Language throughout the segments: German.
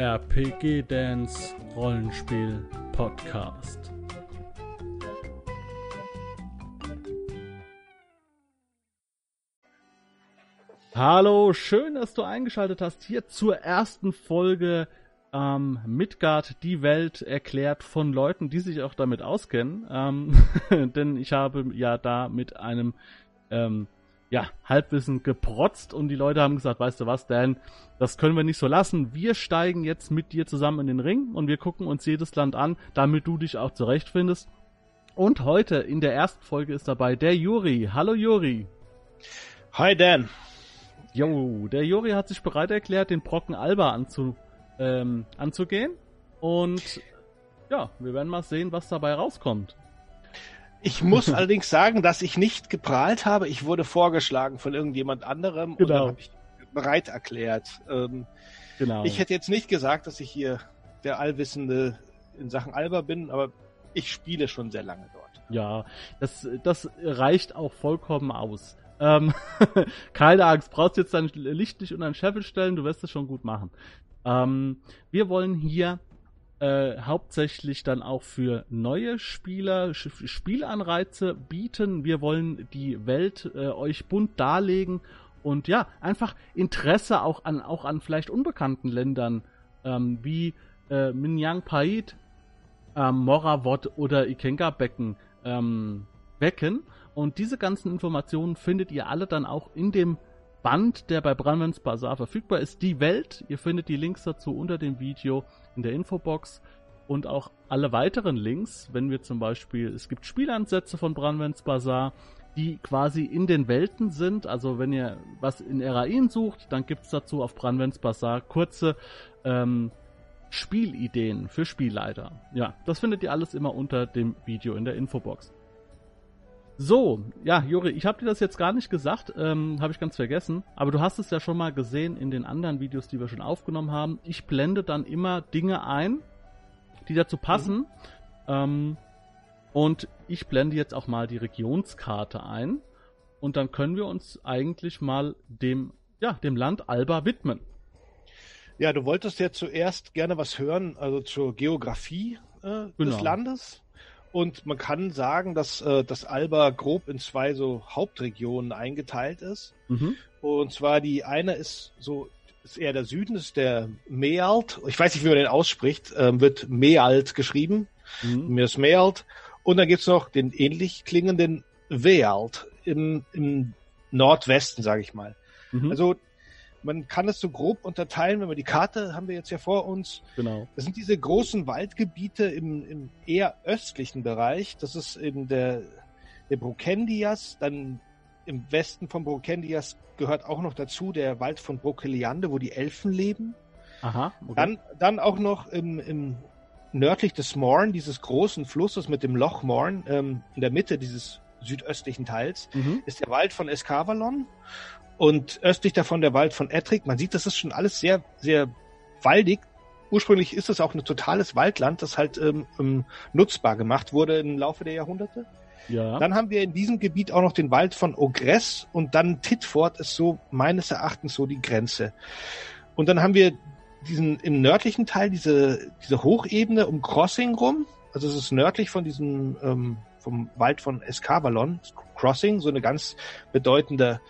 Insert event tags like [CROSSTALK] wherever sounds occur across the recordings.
RPG Dance Rollenspiel Podcast. Hallo, schön, dass du eingeschaltet hast hier zur ersten Folge ähm, Midgard, die Welt erklärt von Leuten, die sich auch damit auskennen. Ähm, [LAUGHS] denn ich habe ja da mit einem ähm, ja, Halbwissen geprotzt und die Leute haben gesagt, weißt du was, Dan, das können wir nicht so lassen. Wir steigen jetzt mit dir zusammen in den Ring und wir gucken uns jedes Land an, damit du dich auch zurechtfindest. Und heute in der ersten Folge ist dabei der Juri. Hallo Juri. Hi Dan. Jo, der Juri hat sich bereit erklärt, den Brocken Alba anzu, ähm, anzugehen. Und ja, wir werden mal sehen, was dabei rauskommt. Ich muss allerdings sagen, dass ich nicht geprahlt habe. Ich wurde vorgeschlagen von irgendjemand anderem genau. und dann habe ich bereit erklärt. Ähm, genau. Ich hätte jetzt nicht gesagt, dass ich hier der Allwissende in Sachen Alba bin, aber ich spiele schon sehr lange dort. Ja, das, das reicht auch vollkommen aus. Ähm, [LAUGHS] keine Angst, brauchst jetzt dein Licht nicht unter den Scheffel stellen, du wirst es schon gut machen. Ähm, wir wollen hier äh, hauptsächlich dann auch für neue Spieler Spielanreize bieten. Wir wollen die Welt äh, euch bunt darlegen und ja, einfach Interesse auch an, auch an vielleicht unbekannten Ländern ähm, wie äh, Minyang Pait, ähm, Moravot oder Ikenga Becken ähm, wecken. Und diese ganzen Informationen findet ihr alle dann auch in dem Band, der bei Brandmans Bazaar verfügbar ist, die Welt. Ihr findet die Links dazu unter dem Video in der Infobox und auch alle weiteren Links, wenn wir zum Beispiel, es gibt Spielansätze von Brandmans Bazaar, die quasi in den Welten sind. Also wenn ihr was in Erain sucht, dann gibt es dazu auf Brandmans Bazaar kurze ähm, Spielideen für Spielleiter. Ja, das findet ihr alles immer unter dem Video in der Infobox. So, ja, Juri, ich habe dir das jetzt gar nicht gesagt, ähm, habe ich ganz vergessen, aber du hast es ja schon mal gesehen in den anderen Videos, die wir schon aufgenommen haben. Ich blende dann immer Dinge ein, die dazu passen. Mhm. Ähm, und ich blende jetzt auch mal die Regionskarte ein. Und dann können wir uns eigentlich mal dem, ja, dem Land Alba widmen. Ja, du wolltest ja zuerst gerne was hören, also zur Geografie äh, genau. des Landes. Und man kann sagen, dass äh, das Alba grob in zwei so Hauptregionen eingeteilt ist. Mhm. Und zwar die eine ist so ist eher der Süden, ist der Mealt. Ich weiß nicht, wie man den ausspricht. Ähm, wird Mealt geschrieben. Mhm. Mir ist Mealt. Und dann gibt's noch den ähnlich klingenden Wealt im, im Nordwesten, sage ich mal. Mhm. Also man kann es so grob unterteilen, wenn wir die Karte haben wir jetzt ja vor uns. Genau. Das sind diese großen Waldgebiete im, im eher östlichen Bereich. Das ist eben der, der Brukendias, dann im Westen von Brukendias gehört auch noch dazu der Wald von Brokeliande, wo die Elfen leben. Aha. Okay. Dann, dann auch noch im, im nördlich des Morn, dieses großen Flusses mit dem Loch Morn, ähm, in der Mitte dieses südöstlichen Teils, mhm. ist der Wald von Escavalon. Und östlich davon der Wald von Ettrick. Man sieht, das ist schon alles sehr, sehr waldig. Ursprünglich ist es auch ein totales Waldland, das halt ähm, ähm, nutzbar gemacht wurde im Laufe der Jahrhunderte. Ja. Dann haben wir in diesem Gebiet auch noch den Wald von Ogress und dann Titford ist so meines Erachtens so die Grenze. Und dann haben wir diesen im nördlichen Teil diese diese Hochebene um Crossing rum. Also es ist nördlich von diesem ähm, vom Wald von Escavalon Crossing, so eine ganz bedeutende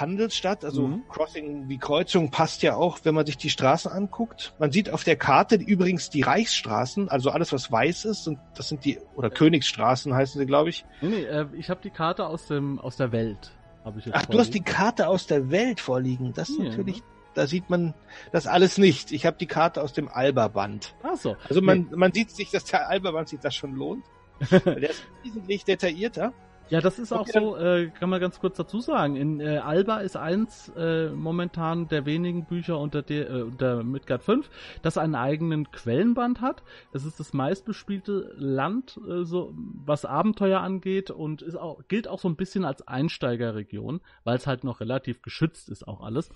Handelsstadt, also mhm. Crossing wie Kreuzung passt ja auch, wenn man sich die Straßen anguckt. Man sieht auf der Karte übrigens die Reichsstraßen, also alles was weiß ist, und das sind die oder Königsstraßen heißen sie, glaube ich. Nee, nee äh, ich habe die Karte aus dem aus der Welt. Hab ich jetzt Ach, vorliegen. du hast die Karte aus der Welt vorliegen. Das ist ja. natürlich da sieht man das alles nicht. Ich habe die Karte aus dem Alba-Band. Ach so. Also man, nee. man sieht sich, dass der Alba-Band sich das schon lohnt. [LAUGHS] der ist wesentlich detaillierter. Ja, das ist auch so, äh, kann man ganz kurz dazu sagen. In äh, Alba ist eins äh, momentan der wenigen Bücher unter der äh, unter Midgard 5, das einen eigenen Quellenband hat. Es ist das meistbespielte Land, äh, so was Abenteuer angeht und ist auch, gilt auch so ein bisschen als Einsteigerregion, weil es halt noch relativ geschützt ist auch alles.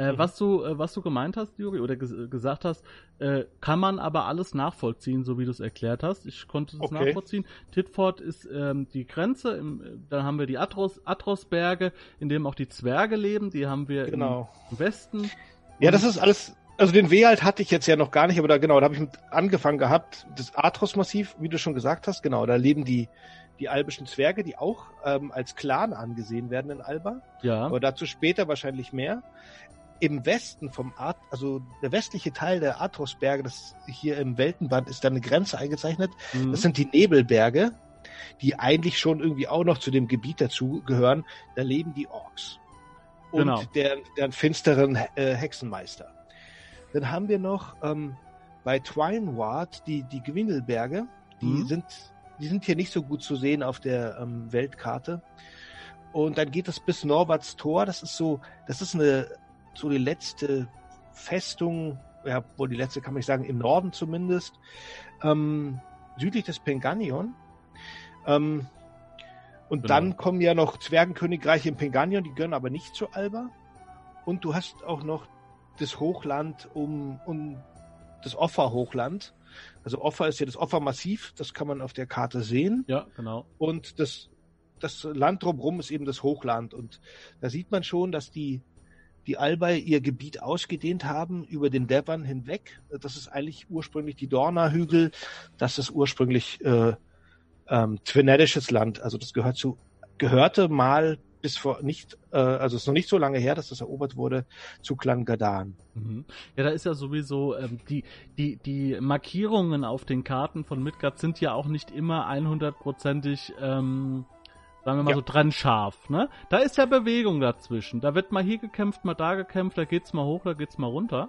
Äh, mhm. was, du, äh, was du gemeint hast, Juri, oder ges gesagt hast, äh, kann man aber alles nachvollziehen, so wie du es erklärt hast. Ich konnte es okay. nachvollziehen. Titford ist ähm, die Grenze, im, dann haben wir die Atros, Atrosberge, in dem auch die Zwerge leben, die haben wir genau. im Westen. Ja, das ist alles Also den Wehalt hatte ich jetzt ja noch gar nicht, aber da genau, da habe ich mit angefangen gehabt. Das Athos-Massiv, wie du schon gesagt hast, genau, da leben die die albischen Zwerge, die auch ähm, als Clan angesehen werden in Alba. Ja. Aber dazu später wahrscheinlich mehr. Im Westen vom Art, also der westliche Teil der Athosberge, das hier im Weltenband ist da eine Grenze eingezeichnet. Mhm. Das sind die Nebelberge, die eigentlich schon irgendwie auch noch zu dem Gebiet dazu gehören. Da leben die Orks. Und genau. deren, deren finsteren äh, Hexenmeister. Dann haben wir noch ähm, bei Twineward die, die Gwindelberge. Die mhm. sind, die sind hier nicht so gut zu sehen auf der ähm, Weltkarte. Und dann geht es bis Norberts Tor. Das ist so, das ist eine, so die letzte Festung, ja, wohl die letzte kann man nicht sagen, im Norden zumindest, ähm, südlich des Penganion. Ähm, und genau. dann kommen ja noch Zwergenkönigreiche im Penganion, die gehören aber nicht zu Alba. Und du hast auch noch das Hochland um, um das Offa-Hochland. Also Offa ist ja das Offa-Massiv, das kann man auf der Karte sehen. Ja, genau. Und das, das Land drumherum ist eben das Hochland. Und da sieht man schon, dass die, die Albay ihr Gebiet ausgedehnt haben über den Devon hinweg. Das ist eigentlich ursprünglich die Dorna-Hügel. Das ist ursprünglich äh, ähm, Twinedisches Land. Also das gehört zu, gehörte mal bis vor nicht, äh, also es ist noch nicht so lange her, dass das erobert wurde, zu Clan Gadan. Mhm. Ja, da ist ja sowieso ähm, die die die Markierungen auf den Karten von Midgard sind ja auch nicht immer 100%ig ähm, sagen wir mal ja. so trennscharf, ne? Da ist ja Bewegung dazwischen. Da wird mal hier gekämpft, mal da gekämpft, da geht's mal hoch, da geht's mal runter.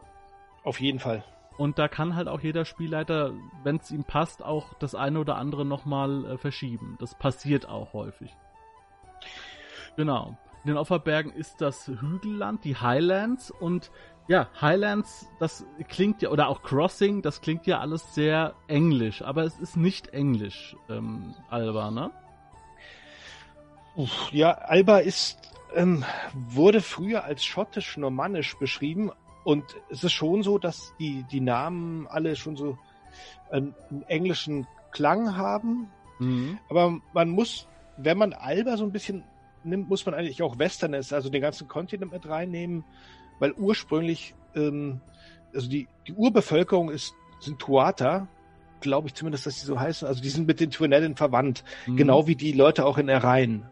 Auf jeden Fall. Und da kann halt auch jeder Spielleiter, wenn es ihm passt, auch das eine oder andere nochmal äh, verschieben. Das passiert auch häufig. Genau. In den Opferbergen ist das Hügelland, die Highlands und ja, Highlands, das klingt ja, oder auch Crossing, das klingt ja alles sehr englisch, aber es ist nicht englisch, ähm, Alba, ne? Ja, Alba ist, ähm, wurde früher als schottisch-normannisch beschrieben und es ist schon so, dass die, die Namen alle schon so einen, einen englischen Klang haben, mhm. aber man muss, wenn man Alba so ein bisschen nimmt, muss man eigentlich auch Westerners, also den ganzen Kontinent mit reinnehmen, weil ursprünglich, ähm, also die, die Urbevölkerung ist, sind Tuata, glaube ich zumindest, dass sie so heißen. Also die sind mit den Twinellen verwandt, mhm. genau wie die Leute auch in Erein.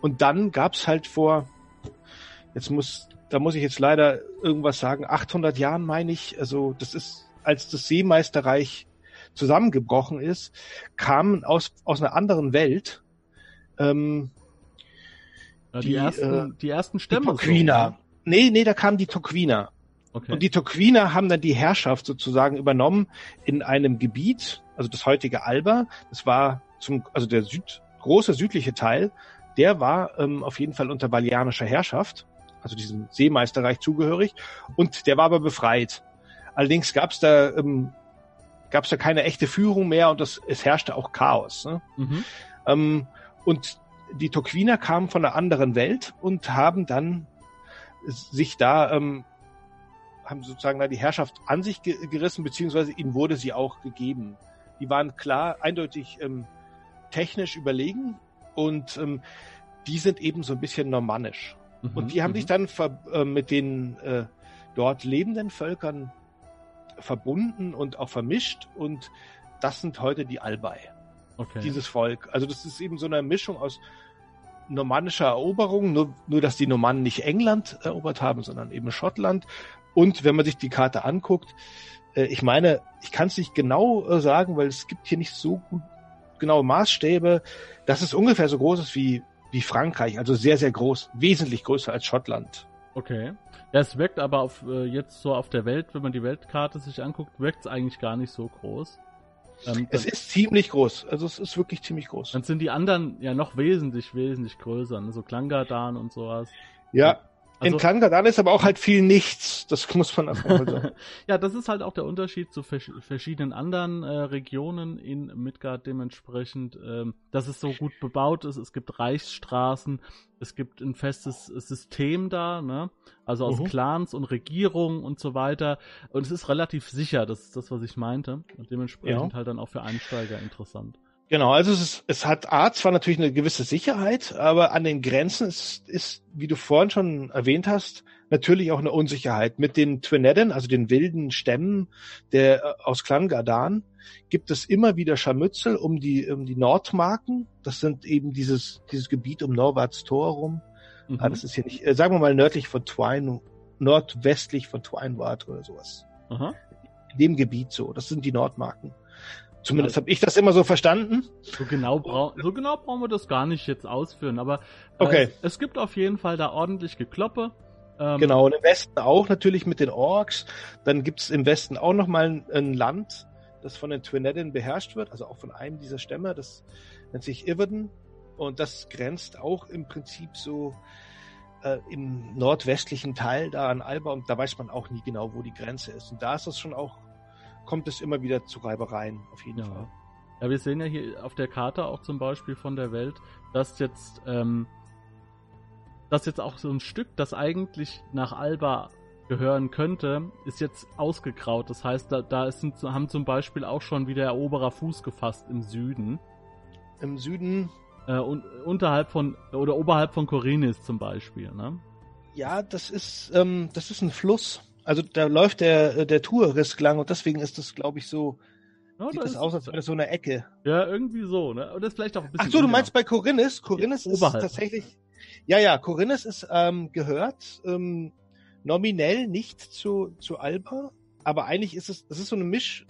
Und dann gab's halt vor, jetzt muss, da muss ich jetzt leider irgendwas sagen, 800 Jahren meine ich, also das ist, als das Seemeisterreich zusammengebrochen ist, kamen aus, aus einer anderen Welt, ähm, die, die, ersten, äh, die ersten Stämme. Die Toquina. So, nee, nee, da kamen die Toquina. Okay. Und die Toquina haben dann die Herrschaft sozusagen übernommen in einem Gebiet, also das heutige Alba. Das war zum, also der Süd, große südliche Teil, der war ähm, auf jeden Fall unter balianischer Herrschaft, also diesem Seemeisterreich zugehörig, und der war aber befreit. Allerdings gab es da ähm, gab es da keine echte Führung mehr und das, es herrschte auch Chaos. Ne? Mhm. Ähm, und die Toquiner kamen von einer anderen Welt und haben dann sich da, ähm, haben sozusagen da die Herrschaft an sich ge gerissen, beziehungsweise ihnen wurde sie auch gegeben. Die waren klar, eindeutig ähm, technisch überlegen und ähm, die sind eben so ein bisschen normannisch. Mhm, und die haben sich mhm. dann äh, mit den äh, dort lebenden Völkern verbunden und auch vermischt und das sind heute die Albay. Okay. Dieses Volk. Also das ist eben so eine Mischung aus normannischer Eroberung, nur, nur dass die Normannen nicht England erobert haben, sondern eben Schottland. Und wenn man sich die Karte anguckt, äh, ich meine, ich kann es nicht genau äh, sagen, weil es gibt hier nicht so gut genaue Maßstäbe, dass es ungefähr so groß ist wie, wie Frankreich, also sehr, sehr groß, wesentlich größer als Schottland. Okay. Ja, es wirkt aber auf, äh, jetzt so auf der Welt, wenn man die Weltkarte sich anguckt, wirkt es eigentlich gar nicht so groß. Ähm, es ist ziemlich groß. Also es ist wirklich ziemlich groß. Dann sind die anderen ja noch wesentlich, wesentlich größer. Ne? So Klangadan und sowas. Ja, also, in Klangadan ist aber auch halt viel nichts. Das muss man einfach mal sagen. [LAUGHS] ja, das ist halt auch der Unterschied zu vers verschiedenen anderen äh, Regionen in Midgard dementsprechend, ähm, dass es so gut bebaut ist. Es gibt Reichsstraßen, es gibt ein festes System da, ne? Also aus uh -huh. Clans und Regierungen und so weiter. Und es ist relativ sicher, das ist das, was ich meinte. Und dementsprechend ja. halt dann auch für Einsteiger interessant. Genau, also es, ist, es hat A zwar natürlich eine gewisse Sicherheit, aber an den Grenzen ist, ist, wie du vorhin schon erwähnt hast, natürlich auch eine Unsicherheit. Mit den Twinedden, also den wilden Stämmen der äh, aus Clan Gardan, gibt es immer wieder Scharmützel um die, um die Nordmarken. Das sind eben dieses, dieses Gebiet um Norwarts Tor rum. Mhm. Ah, das ist hier nicht, äh, sagen wir mal nördlich von Twine, nordwestlich von Twineward oder sowas. Aha. In dem Gebiet so. Das sind die Nordmarken. Zumindest habe ich das immer so verstanden. So genau, brau so genau brauchen wir das gar nicht jetzt ausführen, aber äh, okay. es, gibt auf jeden Fall da ordentlich Gekloppe. Ähm, genau, und im Westen auch natürlich mit den Orks. Dann gibt es im Westen auch nochmal ein, ein Land, das von den Twinedden beherrscht wird, also auch von einem dieser Stämme, das nennt sich Iverden. Und das grenzt auch im Prinzip so äh, im nordwestlichen Teil da an Alba und da weiß man auch nie genau, wo die Grenze ist. Und da ist das schon auch kommt es immer wieder zu Reibereien, auf jeden ja. Fall. Ja, wir sehen ja hier auf der Karte auch zum Beispiel von der Welt, dass jetzt, ähm, dass jetzt auch so ein Stück, das eigentlich nach Alba gehören könnte, ist jetzt ausgegraut. Das heißt, da, da sind, haben zum Beispiel auch schon wieder Eroberer Fuß gefasst im Süden. Im Süden? Äh, un, unterhalb von, oder oberhalb von Korinis zum Beispiel, ne? Ja, das ist, ähm, das ist ein Fluss also da läuft der, der Tourrisk lang und deswegen ist das, glaube ich, so. Ja, sieht das, das aus, als wäre das so eine Ecke. Ja, irgendwie so, ne? Und das vielleicht auch ein bisschen. Ach so, du meinst bei Corinnes? Corinnes ja, ist oberhalb. tatsächlich. Ja, ja, Corinnes ist ähm, gehört ähm, nominell nicht zu, zu Alba, aber eigentlich ist es, das ist so eine Misch,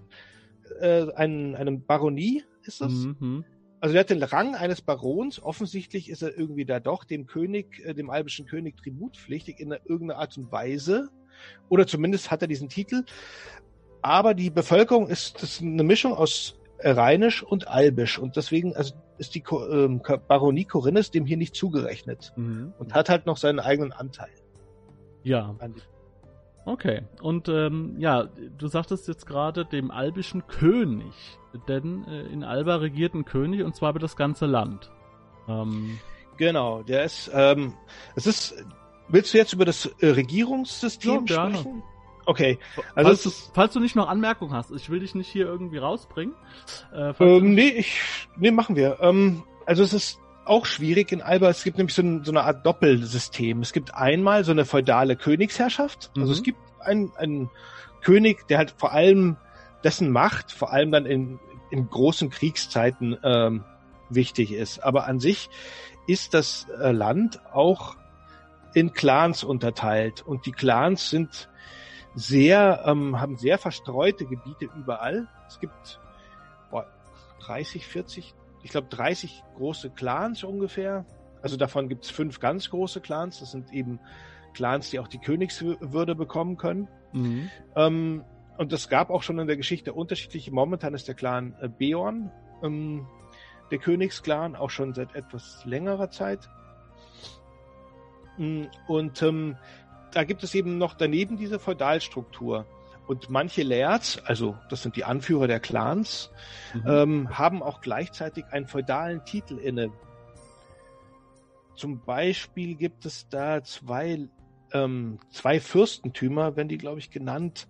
äh, ein, eine Baronie ist es. Mhm. Also er hat den Rang eines Barons. Offensichtlich ist er irgendwie da doch dem König, äh, dem albischen König tributpflichtig in irgendeiner Art und Weise. Oder zumindest hat er diesen Titel. Aber die Bevölkerung ist, ist eine Mischung aus Rheinisch und Albisch. Und deswegen also ist die ähm, Baronie Korinnes dem hier nicht zugerechnet. Mhm. Und hat halt noch seinen eigenen Anteil. Ja. Okay. Und ähm, ja, du sagtest jetzt gerade dem albischen König. Denn äh, in Alba regiert ein König und zwar über das ganze Land. Ähm, genau, der ist, ähm, es ist Willst du jetzt über das äh, Regierungssystem ja, sprechen? Okay. Also falls, du, falls du nicht noch Anmerkungen hast, ich will dich nicht hier irgendwie rausbringen. Äh, ähm, nee, ich, nee, machen wir. Ähm, also es ist auch schwierig in Alba. Es gibt nämlich so, ein, so eine Art Doppelsystem. Es gibt einmal so eine feudale Königsherrschaft. Also mhm. es gibt einen, einen König, der halt vor allem dessen Macht, vor allem dann in, in großen Kriegszeiten ähm, wichtig ist. Aber an sich ist das äh, Land auch in Clans unterteilt. Und die Clans sind sehr, ähm, haben sehr verstreute Gebiete überall. Es gibt boah, 30, 40, ich glaube 30 große Clans ungefähr. Also davon gibt es fünf ganz große Clans. Das sind eben Clans, die auch die Königswürde bekommen können. Mhm. Ähm, und es gab auch schon in der Geschichte unterschiedliche. Momentan ist der Clan äh, Beorn ähm, der Königsclan, auch schon seit etwas längerer Zeit. Mm, und ähm, da gibt es eben noch daneben diese Feudalstruktur. Und manche Lairds, also das sind die Anführer der Clans, mhm. ähm, haben auch gleichzeitig einen feudalen Titel inne. Zum Beispiel gibt es da zwei, ähm, zwei Fürstentümer, wenn die, glaube ich, genannt,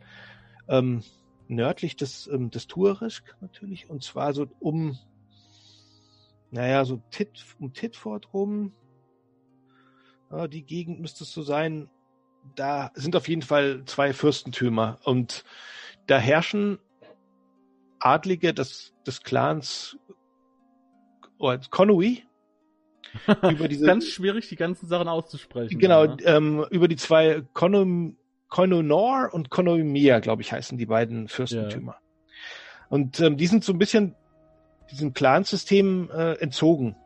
ähm, nördlich des, ähm, des Tuarisk natürlich, und zwar so um, naja, so Tit, um Titford rum, ja, die Gegend müsste es so sein. Da sind auf jeden Fall zwei Fürstentümer und da herrschen Adlige des, des Clans Konui. [LAUGHS] über diese, Ganz schwierig, die ganzen Sachen auszusprechen. Genau, ja. ähm, über die zwei Konum, Konunor und Konomia, glaube ich, heißen die beiden Fürstentümer. Ja. Und ähm, die sind so ein bisschen diesem Clansystem äh, entzogen.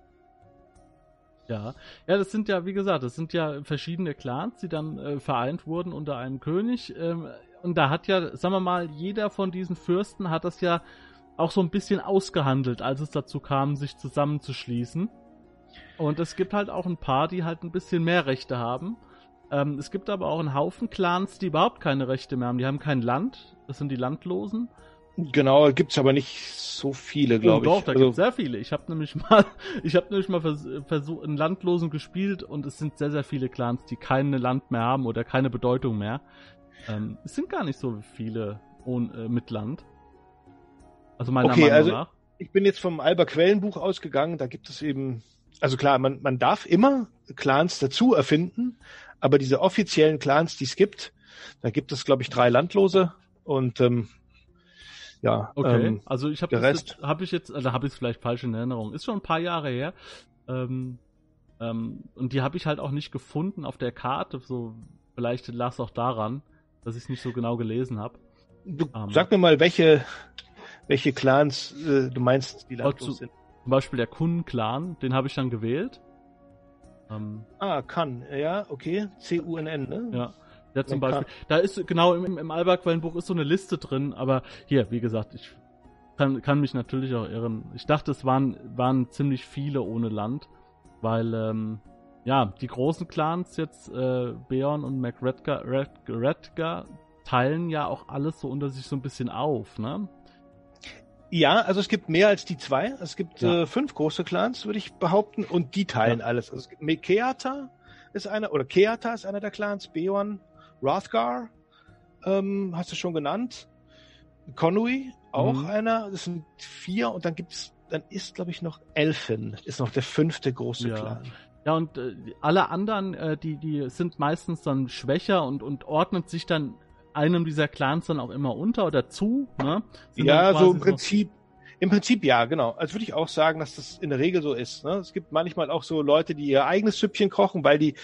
Ja, ja, das sind ja, wie gesagt, das sind ja verschiedene Clans, die dann äh, vereint wurden unter einem König. Ähm, und da hat ja, sagen wir mal, jeder von diesen Fürsten hat das ja auch so ein bisschen ausgehandelt, als es dazu kam, sich zusammenzuschließen. Und es gibt halt auch ein paar, die halt ein bisschen mehr Rechte haben. Ähm, es gibt aber auch einen Haufen Clans, die überhaupt keine Rechte mehr haben. Die haben kein Land, das sind die Landlosen. Genau, gibt's aber nicht so viele, glaube oh, ich. Doch, da also, gibt's sehr viele. Ich habe [LAUGHS] nämlich mal, ich habe nämlich mal versucht, vers einen Landlosen gespielt und es sind sehr, sehr viele Clans, die kein Land mehr haben oder keine Bedeutung mehr. Ähm, es sind gar nicht so viele ohne, äh, mit Land. Also meiner okay, Meinung also, nach. Ich bin jetzt vom Alber Quellenbuch ausgegangen, da gibt es eben, also klar, man, man darf immer Clans dazu erfinden, aber diese offiziellen Clans, die es gibt, da gibt es, glaube ich, drei Landlose und ähm, ja. Okay, ähm, also ich habe habe ich jetzt, also habe ich es vielleicht falsch in Erinnerung. Ist schon ein paar Jahre her. Ähm, ähm, und die habe ich halt auch nicht gefunden auf der Karte. So, vielleicht lag es auch daran, dass ich es nicht so genau gelesen habe. Ähm, sag mir mal, welche, welche Clans äh, du meinst, die landlos sind. Zum Beispiel der Kun-Clan, den habe ich dann gewählt. Ähm, ah, Kun, ja, okay. C-U-N-N, ne? Ja. Ja, zum Beispiel. Da ist genau im, im Alba-Quellenbuch ist so eine Liste drin, aber hier, wie gesagt, ich kann, kann mich natürlich auch irren. Ich dachte, es waren, waren ziemlich viele ohne Land, weil, ähm, ja, die großen Clans jetzt, äh, Beorn und McRedgar Red, Redgar, teilen ja auch alles so unter sich so ein bisschen auf, ne? Ja, also es gibt mehr als die zwei. Es gibt ja. äh, fünf große Clans, würde ich behaupten, und die teilen ja. alles. Also es gibt Keata ist einer, oder Keata ist einer der Clans, Beorn, Rothgar, ähm, hast du schon genannt. Conwy, auch mhm. einer. Das sind vier und dann gibt's, dann ist, glaube ich, noch Elfen, ist noch der fünfte große ja. Clan. Ja, und äh, alle anderen, äh, die, die sind meistens dann schwächer und, und ordnet sich dann einem dieser Clans dann auch immer unter oder zu, ne? Sind ja, so im Prinzip, im Prinzip ja, genau. Also würde ich auch sagen, dass das in der Regel so ist. Ne? Es gibt manchmal auch so Leute, die ihr eigenes Süppchen kochen, weil die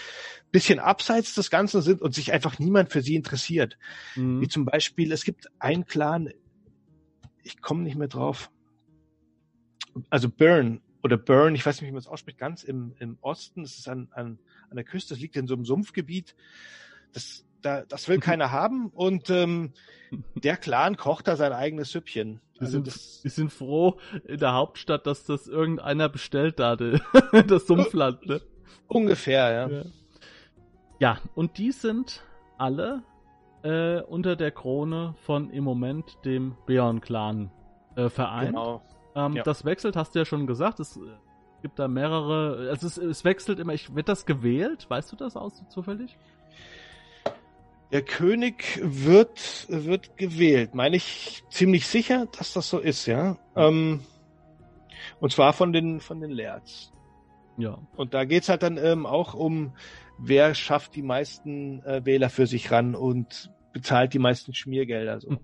bisschen abseits des Ganzen sind und sich einfach niemand für sie interessiert. Mhm. Wie zum Beispiel, es gibt einen Clan, ich komme nicht mehr drauf. Also Burn oder Burn, ich weiß nicht, wie man es ausspricht, ganz im, im Osten. Es ist an, an, an der Küste, das liegt in so einem Sumpfgebiet. Das, da, das will [LAUGHS] keiner haben und ähm, der Clan kocht da sein eigenes Süppchen. Wir, also sind, wir sind froh in der Hauptstadt, dass das irgendeiner bestellt da, [LAUGHS] das Sumpfland. Ne? [LAUGHS] Ungefähr, ja. ja. Ja, und die sind alle äh, unter der Krone von im Moment dem Beorn-Clan äh, vereint. Genau. Ähm, ja. Das wechselt, hast du ja schon gesagt. Es gibt da mehrere. Also es, es wechselt immer. Ich, wird das gewählt? Weißt du das aus zufällig? Der König wird, wird gewählt. Meine ich ziemlich sicher, dass das so ist, ja. Ähm, und zwar von den, von den Lairds. Ja. Und da geht's halt dann ähm, auch um, wer schafft die meisten äh, Wähler für sich ran und bezahlt die meisten Schmiergelder. So.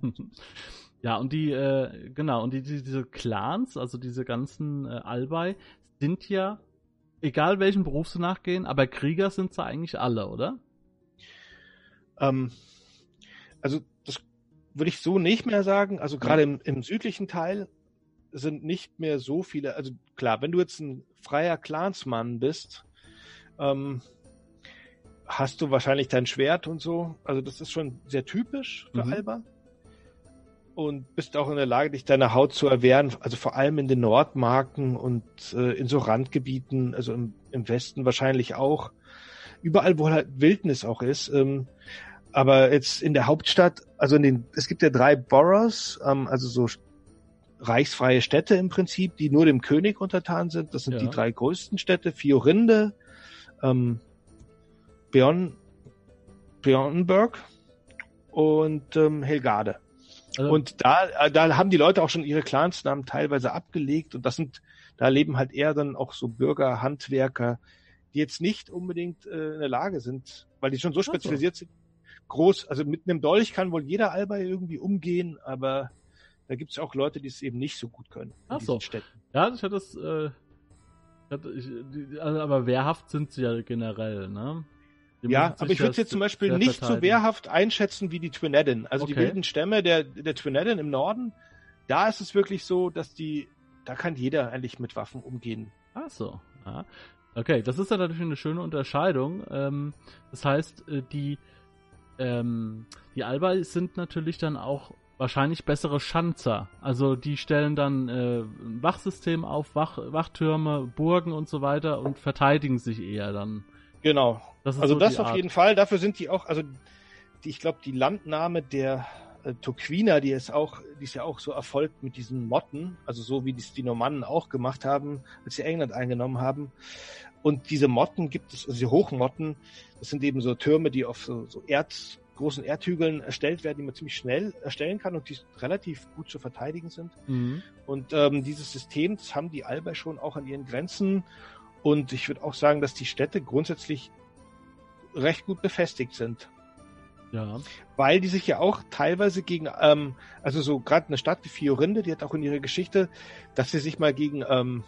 [LAUGHS] ja, und die, äh, genau, und die, die, diese Clans, also diese ganzen äh, Albei, sind ja, egal welchen Beruf sie nachgehen, aber Krieger sind sie eigentlich alle, oder? Ähm, also das würde ich so nicht mehr sagen. Also gerade im, im südlichen Teil sind nicht mehr so viele. Also klar, wenn du jetzt ein freier Clansmann bist, ähm, hast du wahrscheinlich dein Schwert und so. Also das ist schon sehr typisch für mhm. Alba. Und bist auch in der Lage, dich deiner Haut zu erwehren, also vor allem in den Nordmarken und äh, in so Randgebieten, also im, im Westen wahrscheinlich auch. Überall, wo halt Wildnis auch ist. Ähm, aber jetzt in der Hauptstadt, also in den, es gibt ja drei Boroughs, ähm, also so reichsfreie Städte im Prinzip, die nur dem König untertan sind. Das sind ja. die drei größten Städte, Fiorinde, ähm, Björn, Björnberg und ähm, Helgade. Also, und da, äh, da haben die Leute auch schon ihre Clansnamen teilweise abgelegt und das sind, da leben halt eher dann auch so Bürger, Handwerker, die jetzt nicht unbedingt äh, in der Lage sind, weil die schon so spezialisiert also. sind, groß, also mit einem Dolch kann wohl jeder Albei irgendwie umgehen, aber da gibt es auch Leute, die es eben nicht so gut können. Ach so. Städten. Ja, ich hatte das, äh, ich, die, also, aber wehrhaft sind sie ja generell, ne? Die ja, aber ich würde jetzt zum Beispiel nicht so wehrhaft einschätzen wie die Twinedin. Also okay. die wilden Stämme der, der Twinedin im Norden, da ist es wirklich so, dass die, da kann jeder eigentlich mit Waffen umgehen. Ach so. Ja. Okay, das ist ja natürlich eine schöne Unterscheidung. Ähm, das heißt, äh, die, ähm, die Alba sind natürlich dann auch wahrscheinlich bessere Schanzer. Also die stellen dann äh, ein Wachsystem auf, Wach, Wachtürme, Burgen und so weiter und verteidigen sich eher dann. Genau. Das also so das auf Art. jeden Fall. Dafür sind die auch, also die, ich glaube, die Landnahme der äh, Turquina, die ist auch, die ist ja auch so erfolgt mit diesen Motten, also so wie die, die Normannen auch gemacht haben, als sie England eingenommen haben. Und diese Motten gibt es, also die Hochmotten, das sind eben so Türme, die auf so, so Erd großen Erdhügeln erstellt werden, die man ziemlich schnell erstellen kann und die relativ gut zu verteidigen sind. Mhm. Und ähm, dieses System, das haben die Alba schon auch an ihren Grenzen. Und ich würde auch sagen, dass die Städte grundsätzlich recht gut befestigt sind. Ja. Weil die sich ja auch teilweise gegen, ähm, also so gerade eine Stadt wie Fiorinde, die hat auch in ihrer Geschichte, dass sie sich mal gegen, ähm,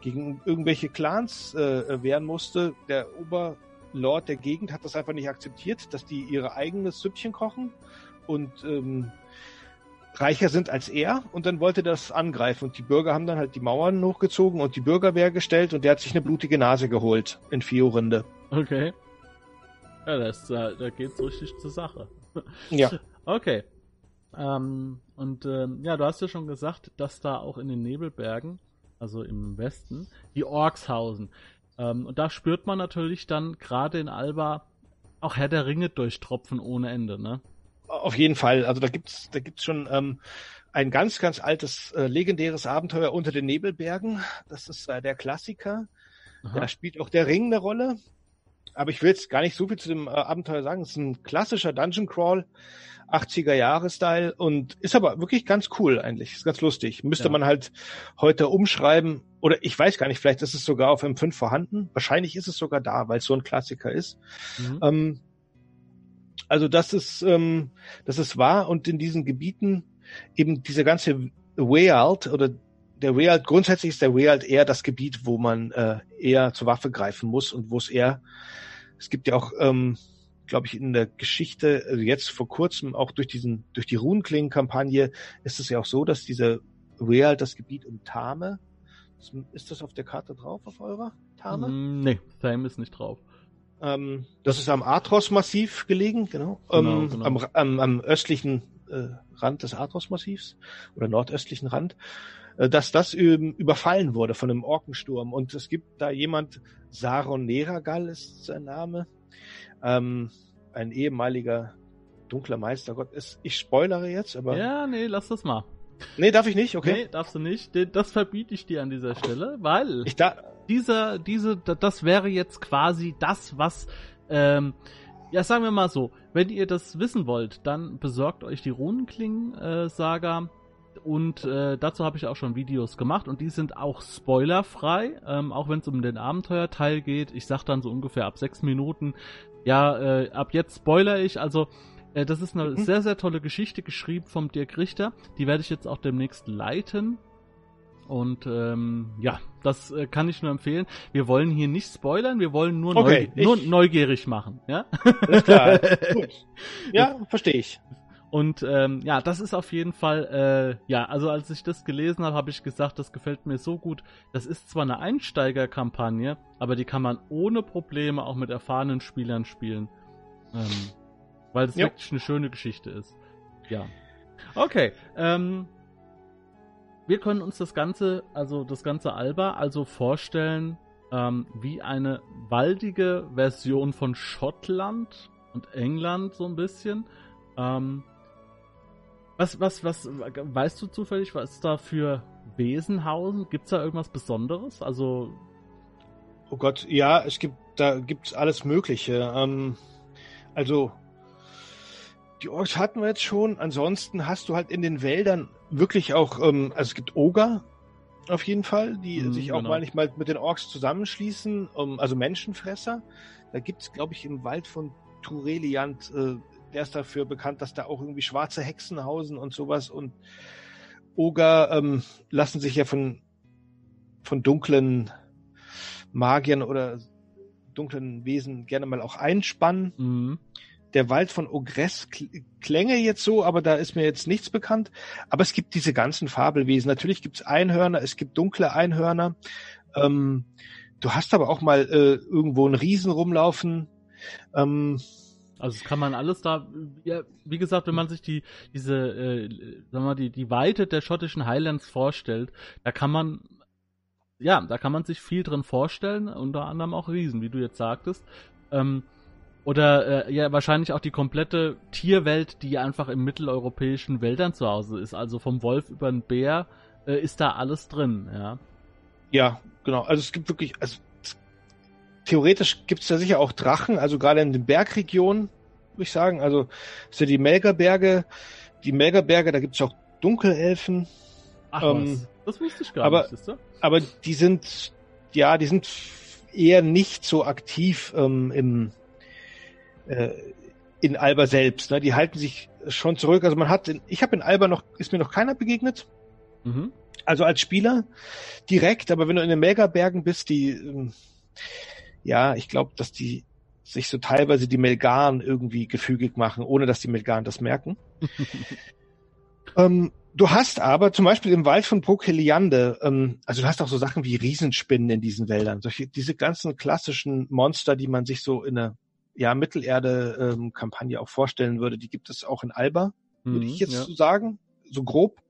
gegen irgendwelche Clans äh, wehren musste. Der Oberlord der Gegend hat das einfach nicht akzeptiert, dass die ihre eigenes Süppchen kochen und ähm, reicher sind als er und dann wollte das angreifen und die Bürger haben dann halt die Mauern hochgezogen und die Bürgerwehr gestellt und der hat sich eine blutige Nase geholt in Fiorinde. Okay. Ja, das, da, da geht's richtig zur Sache. [LAUGHS] Ja. Okay. Ähm, und ähm, ja, du hast ja schon gesagt, dass da auch in den Nebelbergen, also im Westen, die Orks hausen. Ähm, und da spürt man natürlich dann gerade in Alba auch Herr der Ringe durchtropfen ohne Ende, ne? Auf jeden Fall. Also da gibt's, da gibt's schon ähm, ein ganz, ganz altes, äh, legendäres Abenteuer unter den Nebelbergen. Das ist äh, der Klassiker. Aha. Da spielt auch der Ring eine Rolle aber ich will jetzt gar nicht so viel zu dem äh, Abenteuer sagen. Es ist ein klassischer Dungeon Crawl, 80er Jahre Style und ist aber wirklich ganz cool eigentlich. Ist ganz lustig. Müsste ja. man halt heute umschreiben oder ich weiß gar nicht, vielleicht ist es sogar auf M5 vorhanden. Wahrscheinlich ist es sogar da, weil es so ein Klassiker ist. Mhm. Ähm, also das ist, ähm, das ist wahr und in diesen Gebieten eben diese ganze Way-Out oder der Way-Out, grundsätzlich ist der Way-Out eher das Gebiet, wo man äh, eher zur Waffe greifen muss und wo es eher, es gibt ja auch, ähm, glaube ich, in der Geschichte, also jetzt vor kurzem auch durch diesen, durch die Runenklingen-Kampagne ist es ja auch so, dass diese Way-Out das Gebiet um Tame, ist das auf der Karte drauf, auf eurer Tame? Mm, nee, Tame ist nicht drauf. Ähm, das ist am Atros-Massiv gelegen, genau. genau, ähm, genau. Am, am, am östlichen äh, Rand des Atros-Massivs oder nordöstlichen Rand. Äh, dass das überfallen wurde von einem Orkensturm. Und es gibt da jemand, Saron Neragal ist sein Name, ähm, ein ehemaliger dunkler Meistergott ist. Ich spoilere jetzt, aber. Ja, nee, lass das mal. Nee, darf ich nicht, okay? Nee, darfst du nicht. Das verbiete ich dir an dieser Stelle, weil ich da dieser, diese, das wäre jetzt quasi das, was, ähm, ja, sagen wir mal so, wenn ihr das wissen wollt, dann besorgt euch die Runenklingen-Saga. Und äh, dazu habe ich auch schon Videos gemacht und die sind auch spoilerfrei, ähm, auch wenn es um den Abenteuerteil geht. Ich sag dann so ungefähr ab sechs Minuten, ja, äh, ab jetzt spoiler ich. Also äh, das ist eine mhm. sehr, sehr tolle Geschichte geschrieben vom Dirk Richter. Die werde ich jetzt auch demnächst leiten. Und ähm, ja, das äh, kann ich nur empfehlen. Wir wollen hier nicht spoilern, wir wollen nur, okay, neu, nur neugierig machen. Ja, ist klar. [LAUGHS] Gut. Ja, verstehe ich. Und ähm, ja, das ist auf jeden Fall, äh, ja, also als ich das gelesen habe, habe ich gesagt, das gefällt mir so gut. Das ist zwar eine Einsteigerkampagne, aber die kann man ohne Probleme auch mit erfahrenen Spielern spielen. Ähm, weil es wirklich eine schöne Geschichte ist. Ja. Okay, ähm, wir können uns das Ganze, also das ganze Alba, also vorstellen ähm, wie eine waldige Version von Schottland und England so ein bisschen. Ähm, was, was, was, weißt du zufällig, was da für Wesenhausen? Gibt's da irgendwas Besonderes? Also. Oh Gott, ja, es gibt, da gibt's alles Mögliche. Ähm, also, die Orks hatten wir jetzt schon. Ansonsten hast du halt in den Wäldern wirklich auch, ähm, also es gibt Oger auf jeden Fall, die mhm, sich auch genau. manchmal mit den Orks zusammenschließen, um, also Menschenfresser. Da gibt's, glaube ich, im Wald von Tureliant äh, der ist dafür bekannt, dass da auch irgendwie schwarze Hexen hausen und sowas. Und Oger ähm, lassen sich ja von, von dunklen Magiern oder dunklen Wesen gerne mal auch einspannen. Mhm. Der Wald von Ogress klänge jetzt so, aber da ist mir jetzt nichts bekannt. Aber es gibt diese ganzen Fabelwesen. Natürlich gibt es Einhörner, es gibt dunkle Einhörner. Ähm, du hast aber auch mal äh, irgendwo einen Riesen rumlaufen. Ähm, also das kann man alles da, ja, wie gesagt, wenn man sich die diese, äh, sagen wir mal, die die Weite der schottischen Highlands vorstellt, da kann man, ja, da kann man sich viel drin vorstellen, unter anderem auch Riesen, wie du jetzt sagtest. Ähm, oder äh, ja, wahrscheinlich auch die komplette Tierwelt, die einfach im mitteleuropäischen Wäldern zu Hause ist. Also vom Wolf über den Bär äh, ist da alles drin, ja. Ja, genau. Also es gibt wirklich, also theoretisch gibt es da sicher auch Drachen, also gerade in den Bergregionen würde ich sagen. Also, so die Melgerberge, die Melgerberge, da gibt's auch Dunkelelfen. Ach ähm, das wusste ich gar aber, nicht? Aber die sind, ja, die sind eher nicht so aktiv ähm, im, äh, in Alba selbst. Ne? Die halten sich schon zurück. Also man hat, in, ich habe in Alba noch, ist mir noch keiner begegnet. Mhm. Also als Spieler direkt, aber wenn du in den Melgerbergen bist, die, ähm, ja, ich glaube, dass die sich so teilweise die Melgaren irgendwie gefügig machen, ohne dass die Melgaren das merken. [LAUGHS] ähm, du hast aber zum Beispiel im Wald von Brokeliande, ähm, also du hast auch so Sachen wie Riesenspinnen in diesen Wäldern, solche, diese ganzen klassischen Monster, die man sich so in einer ja, Mittelerde-Kampagne ähm, auch vorstellen würde, die gibt es auch in Alba, würde mhm, ich jetzt ja. so sagen, so grob.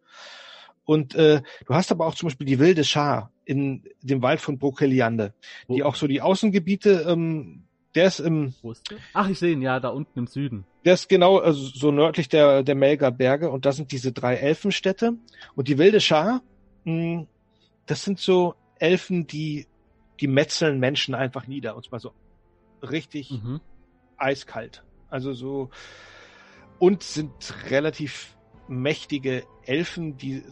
Und äh, du hast aber auch zum Beispiel die wilde Schar in dem Wald von Brokeliande, die auch so die Außengebiete ähm, der ist im. Wo ist der? Ach, ich sehe ihn, ja, da unten im Süden. Der ist genau also so nördlich der, der Melger Berge und da sind diese drei Elfenstädte. Und die wilde Schar, mh, hm, das sind so Elfen, die, die metzeln Menschen einfach nieder. Und zwar so richtig mhm. eiskalt. Also so. Und sind relativ mächtige Elfen, die,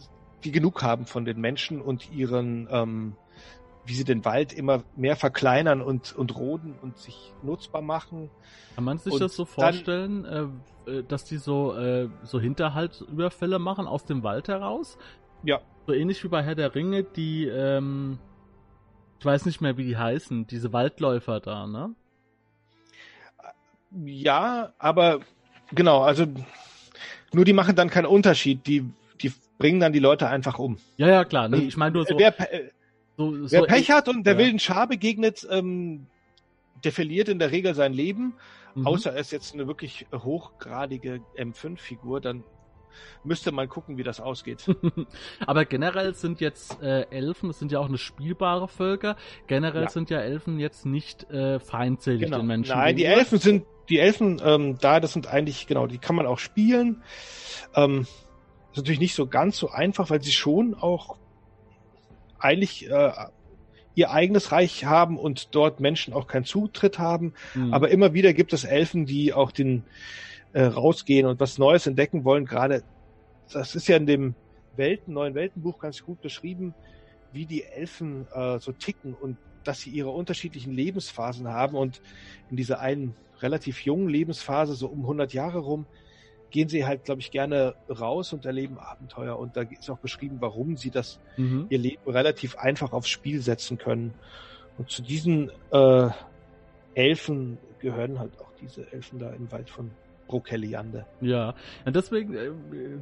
die genug haben von den Menschen und ihren ähm, wie sie den Wald immer mehr verkleinern und, und roden und sich nutzbar machen. Kann man sich und das so vorstellen, dann, äh, äh, dass die so, äh, so Hinterhaltsüberfälle machen aus dem Wald heraus? Ja. So ähnlich wie bei Herr der Ringe, die, ähm, ich weiß nicht mehr, wie die heißen, diese Waldläufer da, ne? Ja, aber genau, also nur die machen dann keinen Unterschied, die, die bringen dann die Leute einfach um. Ja, ja, klar. Nee, ich meine nur so. Wer, so, so Wer Pech hat und der ja. wilden Schar begegnet, ähm, der verliert in der Regel sein Leben. Mhm. Außer er ist jetzt eine wirklich hochgradige M5-Figur, dann müsste man gucken, wie das ausgeht. [LAUGHS] Aber generell sind jetzt äh, Elfen, das sind ja auch eine spielbare Völker, generell ja. sind ja Elfen jetzt nicht äh, feindselig genau. den Menschen. Nein, die Elfen sind, die Elfen ähm, da, das sind eigentlich, genau, die kann man auch spielen. Ähm, ist natürlich nicht so ganz so einfach, weil sie schon auch eigentlich äh, ihr eigenes Reich haben und dort Menschen auch keinen Zutritt haben. Mhm. Aber immer wieder gibt es Elfen, die auch den äh, rausgehen und was Neues entdecken wollen. Gerade das ist ja in dem Welten, neuen Weltenbuch ganz gut beschrieben, wie die Elfen äh, so ticken und dass sie ihre unterschiedlichen Lebensphasen haben und in dieser einen relativ jungen Lebensphase, so um 100 Jahre rum, gehen sie halt, glaube ich, gerne raus und erleben Abenteuer. Und da ist auch beschrieben, warum sie das mhm. ihr Leben relativ einfach aufs Spiel setzen können. Und zu diesen äh, Elfen gehören halt auch diese Elfen da im Wald von Brokeliande. Ja, und deswegen äh,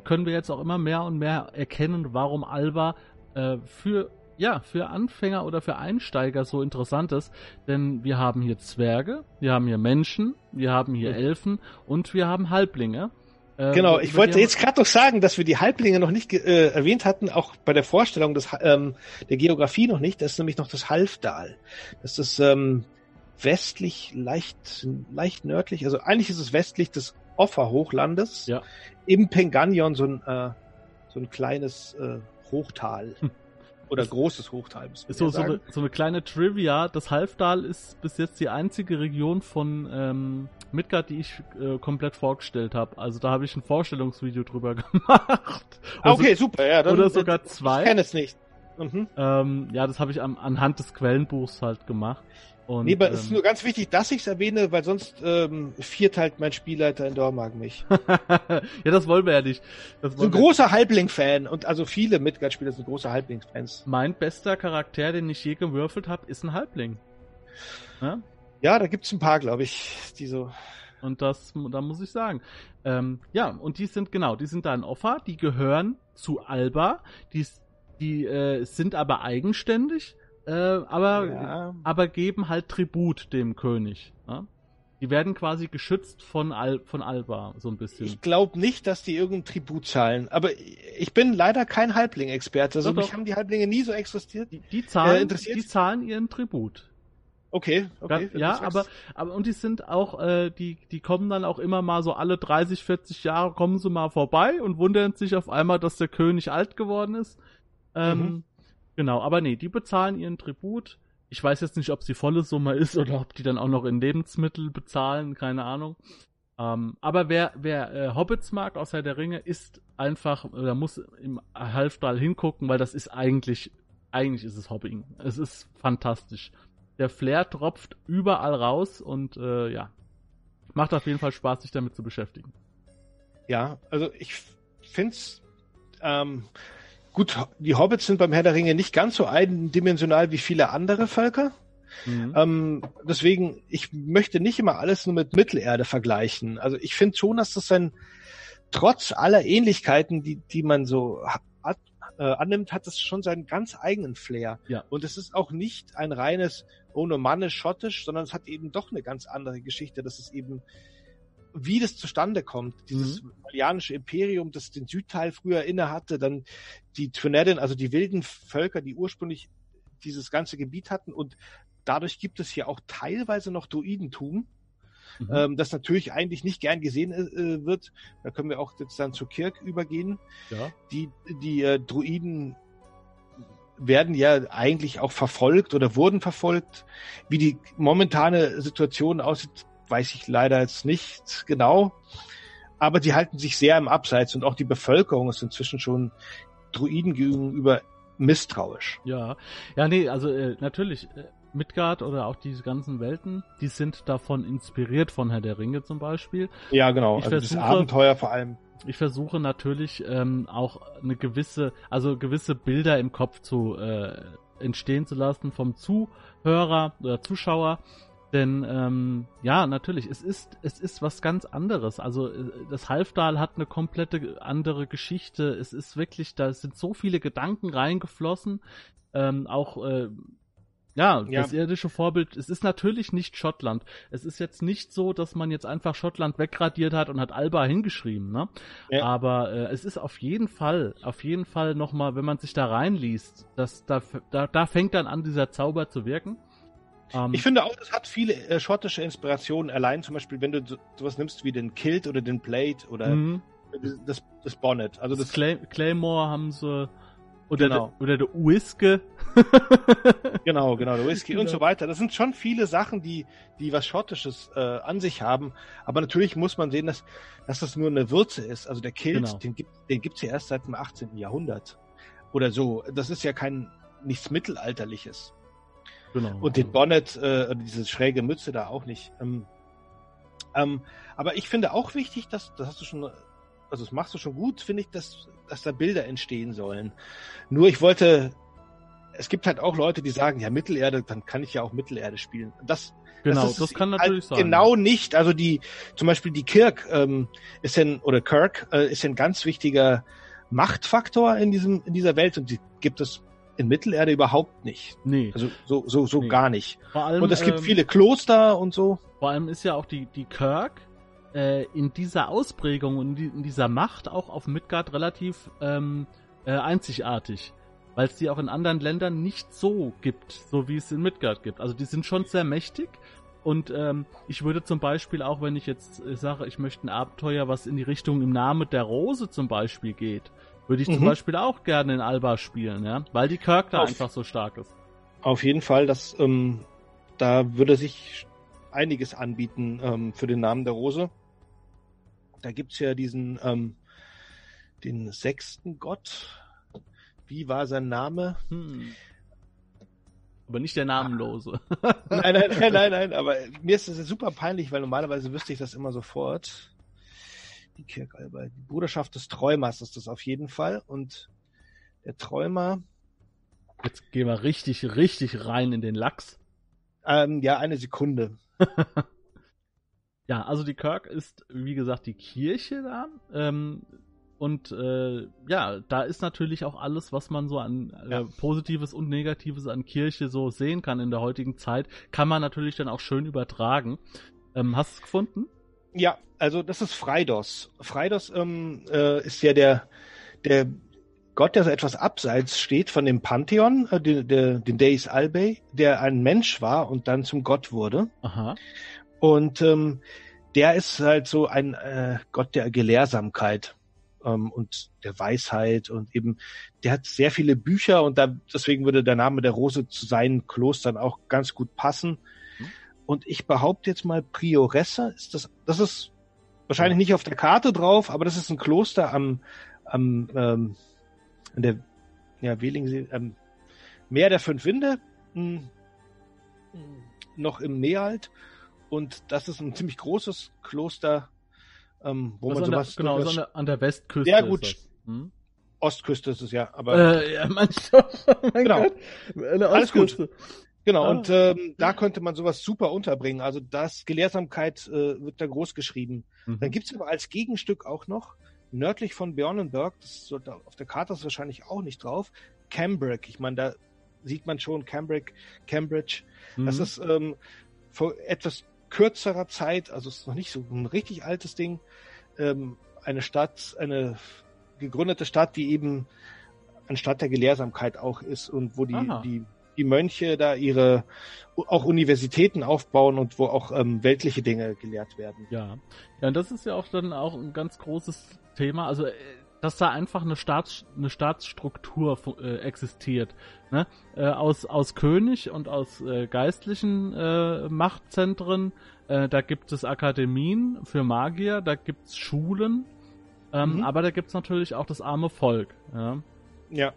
können wir jetzt auch immer mehr und mehr erkennen, warum Alba äh, für ja, für Anfänger oder für Einsteiger so interessant ist, denn wir haben hier Zwerge, wir haben hier Menschen, wir haben hier mhm. Elfen und wir haben Halblinge. Ähm, genau, ich wollte jetzt gerade noch sagen, dass wir die Halblinge noch nicht äh, erwähnt hatten, auch bei der Vorstellung des, ähm, der Geografie noch nicht. Das ist nämlich noch das Halfdal. Das ist ähm, westlich, leicht, leicht nördlich, also eigentlich ist es westlich des Offa-Hochlandes. Ja. Im Penganion so ein, äh, so ein kleines äh, Hochtal. Hm. Oder großes Hochtal. Ist so, so, eine, so eine kleine Trivia. Das Halfdal ist bis jetzt die einzige Region von ähm, Midgard, die ich äh, komplett vorgestellt habe. Also da habe ich ein Vorstellungsvideo drüber [LAUGHS] gemacht. Ah, okay, so, super, ja. Dann, oder sogar zwei. Ich kenne es nicht. Mhm. Ähm, ja, das habe ich am, anhand des Quellenbuchs halt gemacht. Und, nee, aber ähm, es ist nur ganz wichtig, dass ich es erwähne, weil sonst ähm, vierteilt mein Spielleiter in Dormagen mich. [LAUGHS] ja, das wollen wir ja nicht. Das ist ein großer Halbling-Fan und also viele Midgard-Spieler sind große Halbling-Fans. Mein bester Charakter, den ich je gewürfelt habe, ist ein Halbling. Ja? Ja, da gibt's ein paar, glaube ich, die so. Und das, da muss ich sagen. Ähm, ja, und die sind genau, die sind da in Offa, die gehören zu Alba, die, die äh, sind aber eigenständig, äh, aber, ja. aber geben halt Tribut dem König. Ja? Die werden quasi geschützt von, Al von Alba, so ein bisschen. Ich glaube nicht, dass die irgendein Tribut zahlen. Aber ich bin leider kein Halbling-Experte. Also doch, mich doch. haben die Halblinge nie so existiert. Die, die zahlen, äh, die zahlen ihren Tribut. Okay, okay. Ja, aber, aber und die sind auch, äh, die, die kommen dann auch immer mal so alle 30, 40 Jahre kommen sie mal vorbei und wundern sich auf einmal, dass der König alt geworden ist. Ähm, mhm. Genau, aber nee, die bezahlen ihren Tribut. Ich weiß jetzt nicht, ob es die volle Summe ist oder ob die dann auch noch in Lebensmittel bezahlen, keine Ahnung. Ähm, aber wer, wer äh, Hobbits mag aus Herr der Ringe, ist einfach, oder muss im Halfstall hingucken, weil das ist eigentlich, eigentlich ist es Hobbing. Es ist fantastisch. Der Flair tropft überall raus und äh, ja, macht auf jeden Fall Spaß, sich damit zu beschäftigen. Ja, also ich finde es ähm, gut, die Hobbits sind beim Herr der Ringe nicht ganz so eindimensional wie viele andere Völker. Mhm. Ähm, deswegen, ich möchte nicht immer alles nur mit Mittelerde vergleichen. Also ich finde schon, dass das ein, trotz aller Ähnlichkeiten, die, die man so hat, äh, annimmt, hat es schon seinen ganz eigenen Flair. Ja. Und es ist auch nicht ein reines ohne Manne schottisch, sondern es hat eben doch eine ganz andere Geschichte. Das ist eben, wie das zustande kommt. Dieses mhm. Malianische Imperium, das den Südteil früher inne hatte, dann die Trinedin, also die wilden Völker, die ursprünglich dieses ganze Gebiet hatten und Dadurch gibt es hier auch teilweise noch Druidentum, mhm. ähm, das natürlich eigentlich nicht gern gesehen äh, wird. Da können wir auch jetzt dann zur Kirk übergehen. Ja. Die, die äh, Druiden werden ja eigentlich auch verfolgt oder wurden verfolgt. Wie die momentane Situation aussieht, weiß ich leider jetzt nicht genau. Aber die halten sich sehr im Abseits und auch die Bevölkerung ist inzwischen schon Druiden gegenüber misstrauisch. Ja, ja, nee, also äh, natürlich, äh, Midgard oder auch diese ganzen Welten, die sind davon inspiriert von Herr der Ringe zum Beispiel. Ja, genau. Ich also versuche, das Abenteuer vor allem. Ich versuche natürlich ähm, auch eine gewisse, also gewisse Bilder im Kopf zu äh, entstehen zu lassen vom Zuhörer oder Zuschauer. Denn ähm, ja, natürlich, es ist, es ist was ganz anderes. Also äh, das Halfdal hat eine komplette andere Geschichte. Es ist wirklich, da sind so viele Gedanken reingeflossen. Ähm, auch äh, ja, ja, das irdische Vorbild, es ist natürlich nicht Schottland. Es ist jetzt nicht so, dass man jetzt einfach Schottland wegradiert hat und hat Alba hingeschrieben, ne? Ja. Aber äh, es ist auf jeden Fall, auf jeden Fall nochmal, wenn man sich da reinliest, dass da, da, da fängt dann an, dieser Zauber zu wirken. Ähm, ich finde auch, es hat viele äh, schottische Inspirationen, allein zum Beispiel, wenn du so, sowas nimmst wie den Kilt oder den Blade oder mhm. das, das Bonnet. Also das, das Clay Claymore haben sie oder, genau. der, oder der Whisky. [LAUGHS] genau, genau, der Whisky genau. und so weiter. Das sind schon viele Sachen, die, die was Schottisches äh, an sich haben. Aber natürlich muss man sehen, dass, dass das nur eine Würze ist. Also der Kilt, genau. den gibt den gibt's ja erst seit dem 18. Jahrhundert. Oder so. Das ist ja kein nichts Mittelalterliches. Genau. Und den Bonnet, äh, diese schräge Mütze da auch nicht. Ähm, ähm, aber ich finde auch wichtig, dass, das hast du schon also das machst du schon gut, finde ich, dass, dass da Bilder entstehen sollen. Nur ich wollte, es gibt halt auch Leute, die sagen, ja, Mittelerde, dann kann ich ja auch Mittelerde spielen. Das, genau, das, das kann natürlich halt sein. Genau nicht. Also die, zum Beispiel die Kirk ähm, ist ein, oder Kirk äh, ist ein ganz wichtiger Machtfaktor in diesem, in dieser Welt und die gibt es in Mittelerde überhaupt nicht. Nee. Also so, so, so nee. gar nicht. Allem, und es gibt ähm, viele Kloster und so. Vor allem ist ja auch die, die Kirk, äh, in dieser Ausprägung und in dieser Macht auch auf Midgard relativ ähm, äh, einzigartig. Weil es die auch in anderen Ländern nicht so gibt, so wie es in Midgard gibt. Also die sind schon sehr mächtig. Und ähm, ich würde zum Beispiel auch, wenn ich jetzt äh, sage, ich möchte ein Abenteuer, was in die Richtung im Namen der Rose zum Beispiel geht, würde ich mhm. zum Beispiel auch gerne in Alba spielen, ja, weil die da auf, einfach so stark ist. Auf jeden Fall, das, ähm, da würde sich einiges anbieten ähm, für den Namen der Rose. Da gibt's ja diesen, ähm, den sechsten Gott. Wie war sein Name? Hm. Aber nicht der Namenlose. [LAUGHS] nein, nein, nein, nein, nein, aber mir ist das super peinlich, weil normalerweise wüsste ich das immer sofort. Die Kirkalber, die Bruderschaft des Träumers ist das auf jeden Fall. Und der Träumer. Jetzt gehen wir richtig, richtig rein in den Lachs. Ähm, ja, eine Sekunde. [LAUGHS] Ja, also die Kirk ist, wie gesagt, die Kirche da. Ähm, und äh, ja, da ist natürlich auch alles, was man so an äh, ja. Positives und Negatives an Kirche so sehen kann in der heutigen Zeit, kann man natürlich dann auch schön übertragen. Ähm, hast du es gefunden? Ja, also das ist Freidos. Freidos ähm, äh, ist ja der, der Gott, der so etwas abseits steht von dem Pantheon, äh, der, der, den Deus Albei, der ein Mensch war und dann zum Gott wurde. Aha. Und ähm, der ist halt so ein äh, Gott der Gelehrsamkeit ähm, und der Weisheit und eben, der hat sehr viele Bücher und da, deswegen würde der Name der Rose zu seinen Klostern auch ganz gut passen. Und ich behaupte jetzt mal, Prioresse ist das, das ist wahrscheinlich nicht auf der Karte drauf, aber das ist ein Kloster am, am ähm, an der ja, Welingsee, ähm, Meer der Fünf Winde, mh, hm, noch im Nealt. Und das ist ein ziemlich großes Kloster, ähm, wo also man sowas. Der, genau, so an, der, an der Westküste. Ja, gut. Hm? Ostküste ist es ja, aber. Äh, ja, [LAUGHS] manchmal, mein genau. Gott. Alles gut. Genau, ah. und ähm, da könnte man sowas super unterbringen. Also das Gelehrsamkeit äh, wird da groß geschrieben. Mhm. Dann gibt's aber als Gegenstück auch noch, nördlich von Björnenberg, das ist, auf der Karte ist wahrscheinlich auch nicht drauf, Cambridge. Ich meine, da sieht man schon Cambridge, Cambridge. Mhm. Das ist ähm, vor etwas kürzerer Zeit, also es ist noch nicht so ein richtig altes Ding, ähm, eine Stadt, eine gegründete Stadt, die eben eine Stadt der Gelehrsamkeit auch ist und wo die, die die Mönche da ihre auch Universitäten aufbauen und wo auch ähm, weltliche Dinge gelehrt werden. Ja. Ja, und das ist ja auch dann auch ein ganz großes Thema. Also äh, dass da einfach eine, Staats, eine Staatsstruktur äh, existiert. Ne? Äh, aus, aus König und aus äh, geistlichen äh, Machtzentren. Äh, da gibt es Akademien für Magier, da gibt es Schulen. Ähm, mhm. Aber da gibt es natürlich auch das arme Volk. Ja. ja.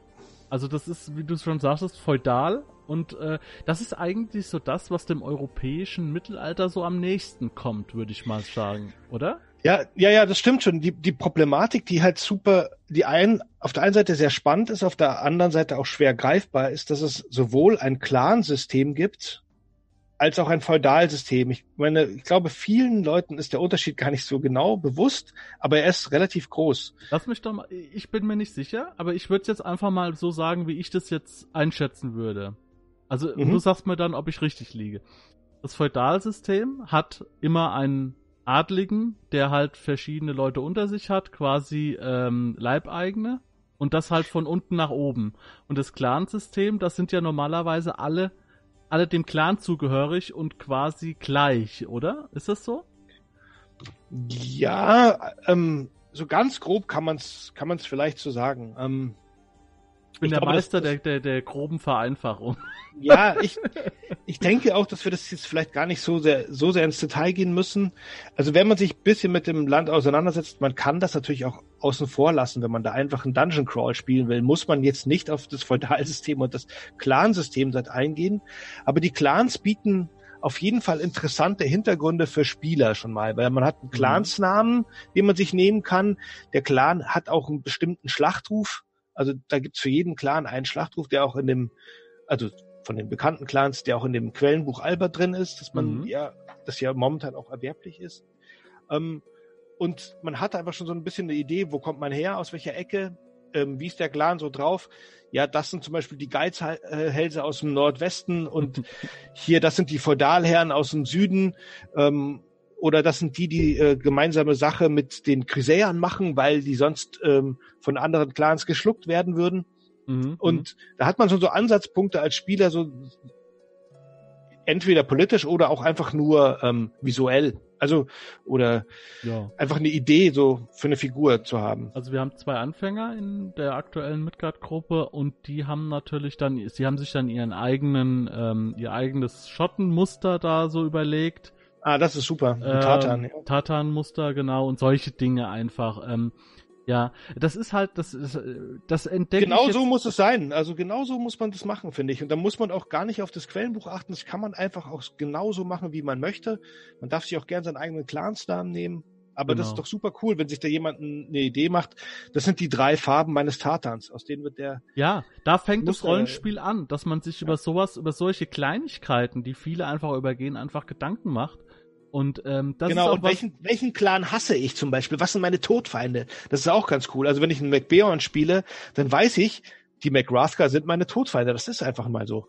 Also das ist, wie du schon sagtest, feudal und äh, das ist eigentlich so das, was dem europäischen Mittelalter so am nächsten kommt, würde ich mal sagen, oder? Ja, ja, ja, das stimmt schon. Die, die Problematik, die halt super, die ein, auf der einen Seite sehr spannend ist, auf der anderen Seite auch schwer greifbar ist, dass es sowohl ein Clan-System gibt, als auch ein Feudalsystem. Ich meine, ich glaube, vielen Leuten ist der Unterschied gar nicht so genau bewusst, aber er ist relativ groß. Lass mich doch mal, ich bin mir nicht sicher, aber ich würde es jetzt einfach mal so sagen, wie ich das jetzt einschätzen würde. Also mhm. du sagst mir dann, ob ich richtig liege. Das Feudalsystem hat immer einen Adligen, der halt verschiedene Leute unter sich hat, quasi ähm, Leibeigene und das halt von unten nach oben. Und das Clansystem, das sind ja normalerweise alle alle dem Clan zugehörig und quasi gleich, oder? Ist das so? Ja, ähm, so ganz grob kann man es kann man's vielleicht so sagen. Ähm, ich bin ich der glaube, Meister das, der, der, der groben Vereinfachung. [LAUGHS] Ja, ich, ich [LAUGHS] denke auch, dass wir das jetzt vielleicht gar nicht so sehr, so sehr ins Detail gehen müssen. Also wenn man sich ein bisschen mit dem Land auseinandersetzt, man kann das natürlich auch außen vor lassen, wenn man da einfach einen Dungeon Crawl spielen will, muss man jetzt nicht auf das Feudalsystem und das Clansystem seit eingehen. Aber die Clans bieten auf jeden Fall interessante Hintergründe für Spieler schon mal, weil man hat einen mhm. Clansnamen, den man sich nehmen kann. Der Clan hat auch einen bestimmten Schlachtruf. Also da gibt's für jeden Clan einen Schlachtruf, der auch in dem, also von den bekannten Clans, der auch in dem Quellenbuch Albert drin ist, dass man mhm. ja, das ja momentan auch erwerblich ist. Ähm, und man hatte einfach schon so ein bisschen eine Idee, wo kommt man her, aus welcher Ecke, ähm, wie ist der Clan so drauf. Ja, das sind zum Beispiel die Geizhälse aus dem Nordwesten und [LAUGHS] hier, das sind die Feudalherren aus dem Süden. Ähm, oder das sind die, die äh, gemeinsame Sache mit den Chrysäern machen, weil die sonst ähm, von anderen Clans geschluckt werden würden. Mhm, und mhm. da hat man schon so Ansatzpunkte als Spieler, so entweder politisch oder auch einfach nur ähm, visuell. Also, oder ja. einfach eine Idee so für eine Figur zu haben. Also wir haben zwei Anfänger in der aktuellen Midgard-Gruppe und die haben natürlich dann, sie haben sich dann ihren eigenen, ähm, ihr eigenes Schottenmuster da so überlegt. Ah, das ist super. Ähm, Tatan. Ja. Tatan-Muster, genau, und solche Dinge einfach. Ähm, ja, das ist halt, das ist, das entdeckt. Genau so muss es sein. Also genau so muss man das machen, finde ich. Und da muss man auch gar nicht auf das Quellenbuch achten. Das kann man einfach auch genauso machen, wie man möchte. Man darf sich auch gern seinen eigenen Clansnamen nehmen. Aber genau. das ist genau. doch super cool, wenn sich da jemand eine Idee macht. Das sind die drei Farben meines Tatans, aus denen wird der. Ja, da fängt das Rollenspiel an, dass man sich ja. über sowas, über solche Kleinigkeiten, die viele einfach übergehen, einfach Gedanken macht und ähm, das genau, ist auch und welchen, welchen Clan hasse ich zum Beispiel? Was sind meine Todfeinde? Das ist auch ganz cool. Also wenn ich einen McBeorn spiele, dann weiß ich, die McRathka sind meine Todfeinde. Das ist einfach mal so.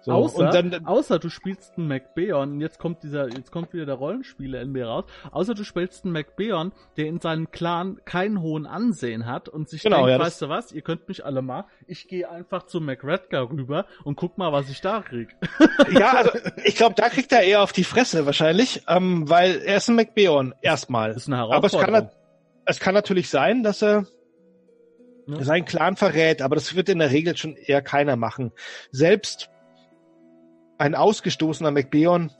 So, außer, dann, außer du spielst einen McBeon, jetzt kommt dieser, jetzt kommt wieder der Rollenspiele in mir raus, außer du spielst einen McBeon, der in seinem Clan keinen hohen Ansehen hat und sich genau, denkt, ja, weißt du was, ihr könnt mich alle mal, ich gehe einfach zu McRedgar rüber und guck mal, was ich da krieg. [LAUGHS] Ja, also [LAUGHS] ich glaube, da kriegt er eher auf die Fresse wahrscheinlich, ähm, weil er ist ein McBeon erstmal. Ist eine Herausforderung. Aber es kann, es kann natürlich sein, dass er ja. seinen Clan verrät, aber das wird in der Regel schon eher keiner machen. Selbst ein ausgestoßener McBeon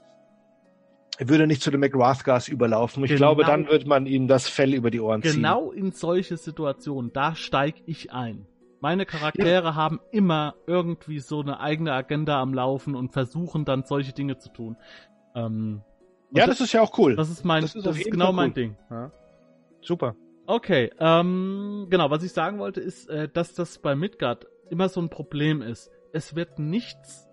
würde nicht zu den McWrathgas überlaufen. Ich genau, glaube, dann wird man ihm das Fell über die Ohren genau ziehen. Genau in solche Situationen, da steige ich ein. Meine Charaktere ja. haben immer irgendwie so eine eigene Agenda am Laufen und versuchen dann solche Dinge zu tun. Ähm, ja, das, das, ist ja auch cool. Das ist mein, das ist, das ist genau mein Ding. Ja. Super. Okay, ähm, genau, was ich sagen wollte ist, äh, dass das bei Midgard immer so ein Problem ist. Es wird nichts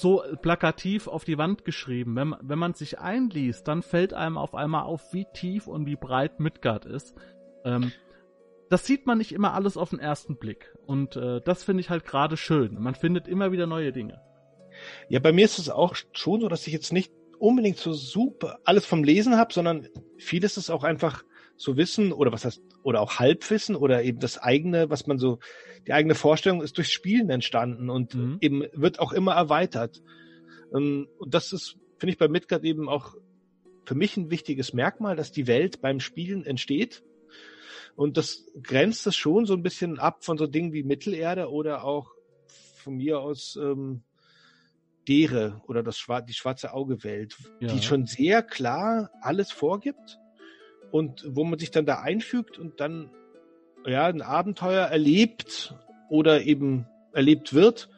so plakativ auf die Wand geschrieben. Wenn, wenn man sich einliest, dann fällt einem auf einmal auf, wie tief und wie breit Midgard ist. Ähm, das sieht man nicht immer alles auf den ersten Blick. Und äh, das finde ich halt gerade schön. Man findet immer wieder neue Dinge. Ja, bei mir ist es auch schon so, dass ich jetzt nicht unbedingt so super alles vom Lesen habe, sondern vieles ist auch einfach so Wissen oder was heißt, oder auch Halbwissen oder eben das eigene, was man so, die eigene Vorstellung ist durch Spielen entstanden und mhm. eben wird auch immer erweitert. Ähm, und das ist, finde ich, bei Midgard eben auch für mich ein wichtiges Merkmal, dass die Welt beim Spielen entsteht. Und das grenzt es schon so ein bisschen ab von so Dingen wie Mittelerde oder auch von mir aus ähm, Dere oder das Schwar die schwarze Auge-Welt, ja. die schon sehr klar alles vorgibt und wo man sich dann da einfügt und dann ja ein Abenteuer erlebt oder eben erlebt wird.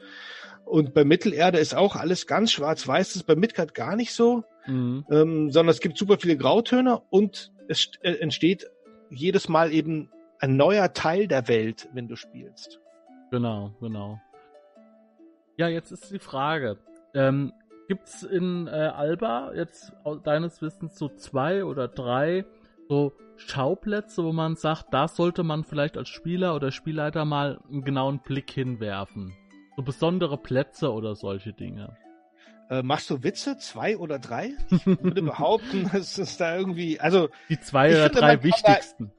Und bei Mittelerde ist auch alles ganz schwarz-weiß. Das ist bei Midgard gar nicht so, mhm. ähm, sondern es gibt super viele Grautöne und es äh, entsteht jedes Mal eben ein neuer Teil der Welt, wenn du spielst. Genau, genau. Ja, jetzt ist die Frage. Ähm, Gibt es in äh, Alba jetzt deines Wissens so zwei oder drei so Schauplätze, wo man sagt, da sollte man vielleicht als Spieler oder Spielleiter mal einen genauen Blick hinwerfen. So besondere Plätze oder solche Dinge. Äh, machst du Witze? Zwei oder drei? [LAUGHS] Ich würde behaupten, es ist da irgendwie, also. Die zwei oder finde, drei wichtigsten.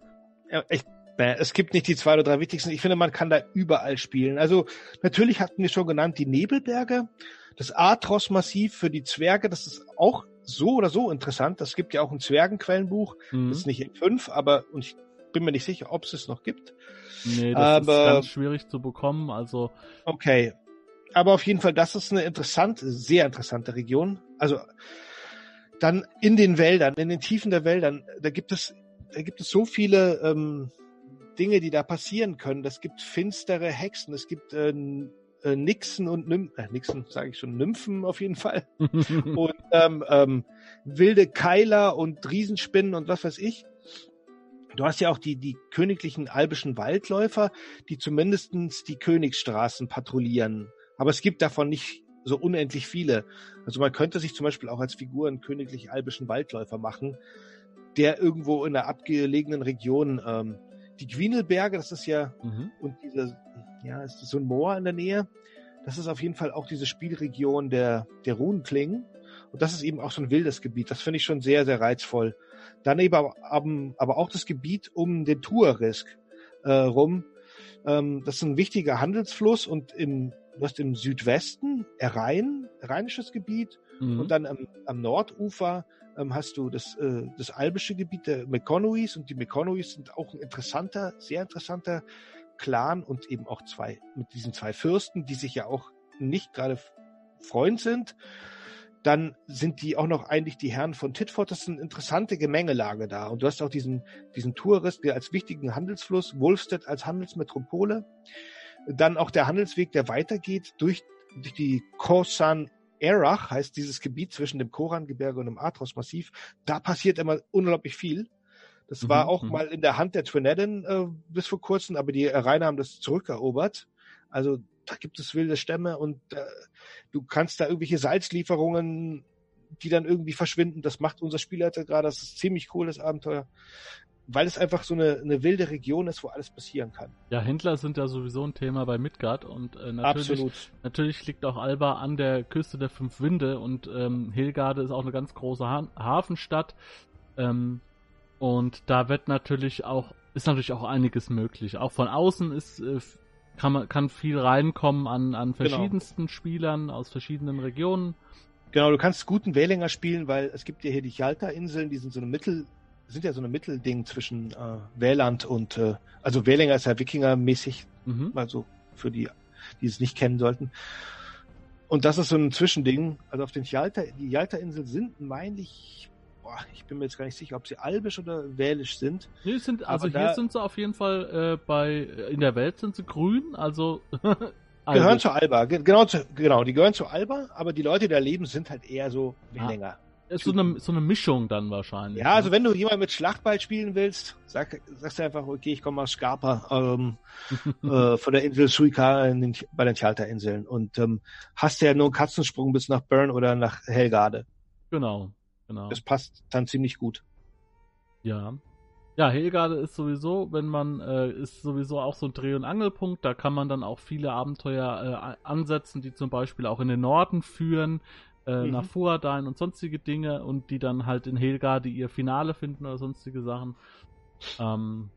Da, ja, ich, es gibt nicht die zwei oder drei wichtigsten. Ich finde, man kann da überall spielen. Also, natürlich hatten wir schon genannt die Nebelberge. Das Atros-Massiv für die Zwerge, das ist auch so oder so interessant. Das gibt ja auch ein Zwergenquellenbuch. Mhm. Das ist nicht in fünf, aber und ich bin mir nicht sicher, ob es es noch gibt. Nee, das aber, ist ganz schwierig zu bekommen. Also okay, aber auf jeden Fall, das ist eine interessante, sehr interessante Region. Also dann in den Wäldern, in den Tiefen der Wäldern, da gibt es, da gibt es so viele ähm, Dinge, die da passieren können. Das gibt finstere Hexen, es gibt äh, äh, Nixen und Nymphen, äh, Nixen sage ich schon, Nymphen auf jeden Fall. [LAUGHS] und ähm, ähm, wilde Keiler und Riesenspinnen und was weiß ich. Du hast ja auch die, die königlichen albischen Waldläufer, die zumindestens die Königsstraßen patrouillieren. Aber es gibt davon nicht so unendlich viele. Also man könnte sich zum Beispiel auch als Figur einen königlich albischen Waldläufer machen, der irgendwo in einer abgelegenen Region ähm, die Gwinelberge, das ist ja, mhm. und diese ja, ist so ein Moor in der Nähe. Das ist auf jeden Fall auch diese Spielregion der, der Runenklingen. Und das ist eben auch so ein wildes Gebiet. Das finde ich schon sehr, sehr reizvoll. Daneben aber, aber auch das Gebiet um den Tuarisk äh, rum. Ähm, das ist ein wichtiger Handelsfluss und im, du hast im Südwesten Rhein, rheinisches Gebiet mhm. und dann am, am Nordufer ähm, hast du das, äh, das albische Gebiet der Mekonois und die Mekonois sind auch ein interessanter, sehr interessanter Clan und eben auch zwei, mit diesen zwei Fürsten, die sich ja auch nicht gerade Freund sind. Dann sind die auch noch eigentlich die Herren von Titford. Das ist eine interessante Gemengelage da. Und du hast auch diesen, diesen Tourist, der als wichtigen Handelsfluss, Wolfstedt als Handelsmetropole. Dann auch der Handelsweg, der weitergeht durch, durch die Korsan Erach, heißt dieses Gebiet zwischen dem Korangebirge und dem Atros-Massiv. Da passiert immer unglaublich viel. Das mhm, war auch mhm. mal in der Hand der Twineddin äh, bis vor kurzem, aber die Rainer haben das zurückerobert. Also da gibt es wilde Stämme und äh, du kannst da irgendwelche Salzlieferungen, die dann irgendwie verschwinden. Das macht unser Spielleiter gerade. Das ist ziemlich cool, das Abenteuer. Weil es einfach so eine, eine wilde Region ist, wo alles passieren kann. Ja, Händler sind ja sowieso ein Thema bei Midgard und äh, natürlich, Absolut. natürlich liegt auch Alba an der Küste der Fünf Winde und ähm, Hilgarde ist auch eine ganz große ha Hafenstadt. Ähm, und da wird natürlich auch, ist natürlich auch einiges möglich. Auch von außen ist, äh, kann man, kann viel reinkommen an, an genau. verschiedensten genau. Spielern aus verschiedenen Regionen. Genau, du kannst guten Wählinger spielen, weil es gibt ja hier die Chalta-Inseln, die sind so eine Mittel, sind ja so eine Mittelding zwischen äh, Wähland und, äh, also Wählinger ist ja Wikinger-mäßig, mhm. also für die, die es nicht kennen sollten. und das ist so ein Zwischending. Also auf den Jalta, die Jalta-Insel sind, meine ich, boah, ich bin mir jetzt gar nicht sicher, ob sie albisch oder wälisch sind. Nee, sind, also hier sind sie auf jeden Fall äh, bei, in der Welt sind sie grün, also. [LAUGHS] gehören zu Alba, genau, zu, genau, die gehören zu Alba, aber die Leute, die da leben, sind halt eher so ah. länger. Ist so eine, so eine Mischung dann wahrscheinlich. Ja, also ne? wenn du jemand mit Schlachtball spielen willst, sag, sagst du einfach, okay, ich komme aus Scarpa, ähm, [LAUGHS] äh, von der Insel Suica den, bei den Tjalta-Inseln und ähm, hast ja nur einen Katzensprung bis nach Bern oder nach Helgade. Genau, genau. Das passt dann ziemlich gut. Ja. Ja, Helgade ist sowieso, wenn man, äh, ist sowieso auch so ein Dreh- und Angelpunkt. Da kann man dann auch viele Abenteuer äh, ansetzen, die zum Beispiel auch in den Norden führen äh, mhm. nach Fuadain und sonstige Dinge und die dann halt in Helgade ihr Finale finden oder sonstige Sachen. Ähm,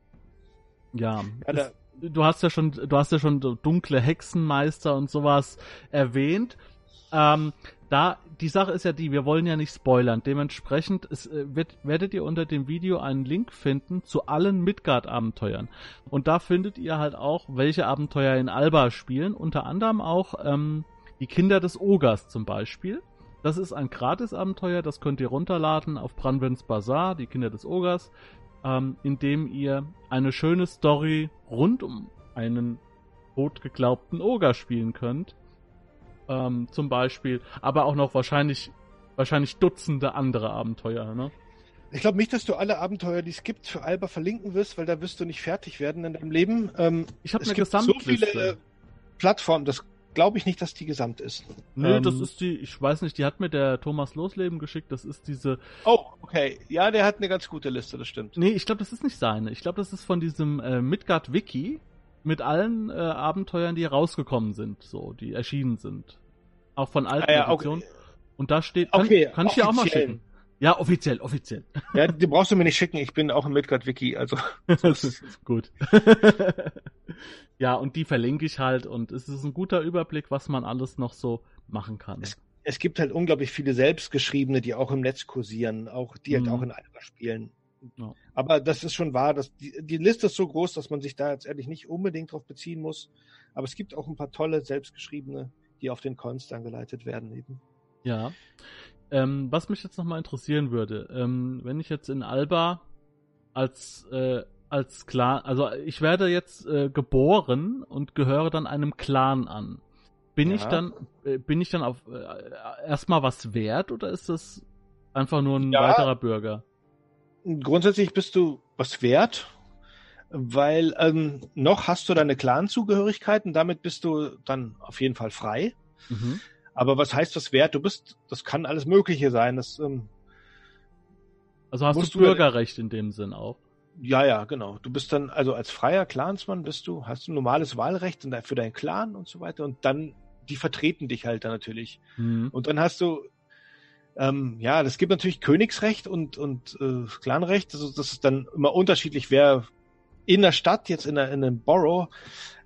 ja, ja ist, du hast ja schon, du hast ja schon dunkle Hexenmeister und sowas erwähnt. Ähm, da, die Sache ist ja die, wir wollen ja nicht spoilern. Dementsprechend ist, äh, wird, werdet ihr unter dem Video einen Link finden zu allen Midgard-Abenteuern. Und da findet ihr halt auch, welche Abenteuer in Alba spielen. Unter anderem auch ähm, die Kinder des Ogers zum Beispiel. Das ist ein Gratis-Abenteuer, das könnt ihr runterladen auf Branwens Bazaar, die Kinder des Ogers, ähm, in dem ihr eine schöne Story rund um einen totgeglaubten Oger spielen könnt. Ähm, zum Beispiel, aber auch noch wahrscheinlich, wahrscheinlich Dutzende andere Abenteuer, ne? Ich glaube nicht, dass du alle Abenteuer, die es gibt, für Alba verlinken wirst, weil da wirst du nicht fertig werden in deinem Leben. Ähm, ich habe eine Gesamtliste. so viele Plattformen, das glaube ich nicht, dass die gesamt ist. Nö, ähm, das ist die, ich weiß nicht, die hat mir der Thomas Losleben geschickt, das ist diese. Oh, okay. Ja, der hat eine ganz gute Liste, das stimmt. Nee, ich glaube, das ist nicht seine. Ich glaube, das ist von diesem äh, Midgard Wiki mit allen äh, Abenteuern, die rausgekommen sind, so, die erschienen sind. Auch von alten ah, ja. Okay. Und da steht, kann, okay, kann ich dir auch mal schicken. Ja, offiziell, offiziell. [LAUGHS] Ja, die brauchst du mir nicht schicken, ich bin auch im Midgard-Wiki, also. [LAUGHS] das ist gut. [LAUGHS] ja, und die verlinke ich halt und es ist ein guter Überblick, was man alles noch so machen kann. Es, es gibt halt unglaublich viele selbstgeschriebene, die auch im Netz kursieren, auch, die halt mhm. auch in Alba spielen. Ja. Aber das ist schon wahr, dass die, die Liste ist so groß, dass man sich da jetzt ehrlich nicht unbedingt drauf beziehen muss. Aber es gibt auch ein paar tolle selbstgeschriebene, die auf den Cons dann geleitet werden eben. Ja. Ähm, was mich jetzt nochmal interessieren würde, ähm, wenn ich jetzt in Alba als, äh, als Clan, also ich werde jetzt äh, geboren und gehöre dann einem Clan an. Bin ja. ich dann, äh, bin ich dann auf äh, erstmal was wert oder ist das einfach nur ein ja, weiterer Bürger? Grundsätzlich bist du was wert, weil ähm, noch hast du deine Clan-Zugehörigkeit und damit bist du dann auf jeden Fall frei. Mhm. Aber was heißt das wert? Du bist, das kann alles Mögliche sein. Das, ähm, also hast du Bürgerrecht in dem Sinn auch? Ja, ja, genau. Du bist dann, also als freier Clansmann bist du, hast du normales Wahlrecht für deinen Clan und so weiter und dann, die vertreten dich halt dann natürlich. Mhm. Und dann hast du, ähm, ja, das gibt natürlich Königsrecht und, und äh, Clanrecht. Also das ist dann immer unterschiedlich, wer in der Stadt, jetzt in, der, in einem Borough,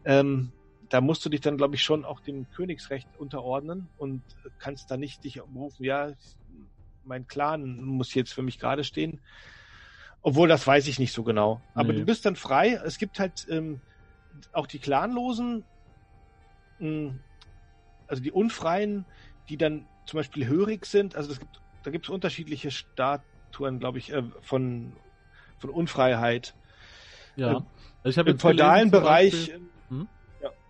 ähm, da musst du dich dann, glaube ich, schon auch dem Königsrecht unterordnen und kannst da nicht dich umrufen, ja, mein Clan muss jetzt für mich gerade stehen. Obwohl, das weiß ich nicht so genau. Aber nee. du bist dann frei. Es gibt halt ähm, auch die Clanlosen, mh, hm, also die Unfreien, die dann zum Beispiel hörig sind. Also gibt, da gibt es unterschiedliche Statuen, glaube ich, äh, von, von Unfreiheit. Ja. Also ich Im feudalen Bereich. Beispiel, hm?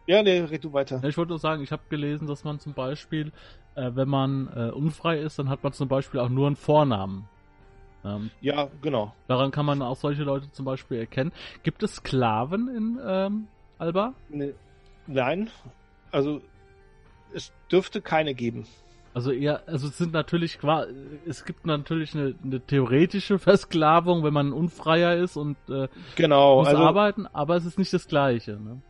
Ja, nee, red du weiter. Ja, ich wollte nur sagen, ich habe gelesen, dass man zum Beispiel, äh, wenn man äh, unfrei ist, dann hat man zum Beispiel auch nur einen Vornamen. Ähm, ja, genau. Daran kann man auch solche Leute zum Beispiel erkennen. Gibt es Sklaven in ähm, Alba? Nee, nein, also es dürfte keine geben. Also eher, also es sind natürlich es gibt natürlich eine, eine theoretische [LAUGHS] Versklavung, wenn man unfreier ist und äh, genau, muss also, arbeiten, aber es ist nicht das Gleiche. Ne?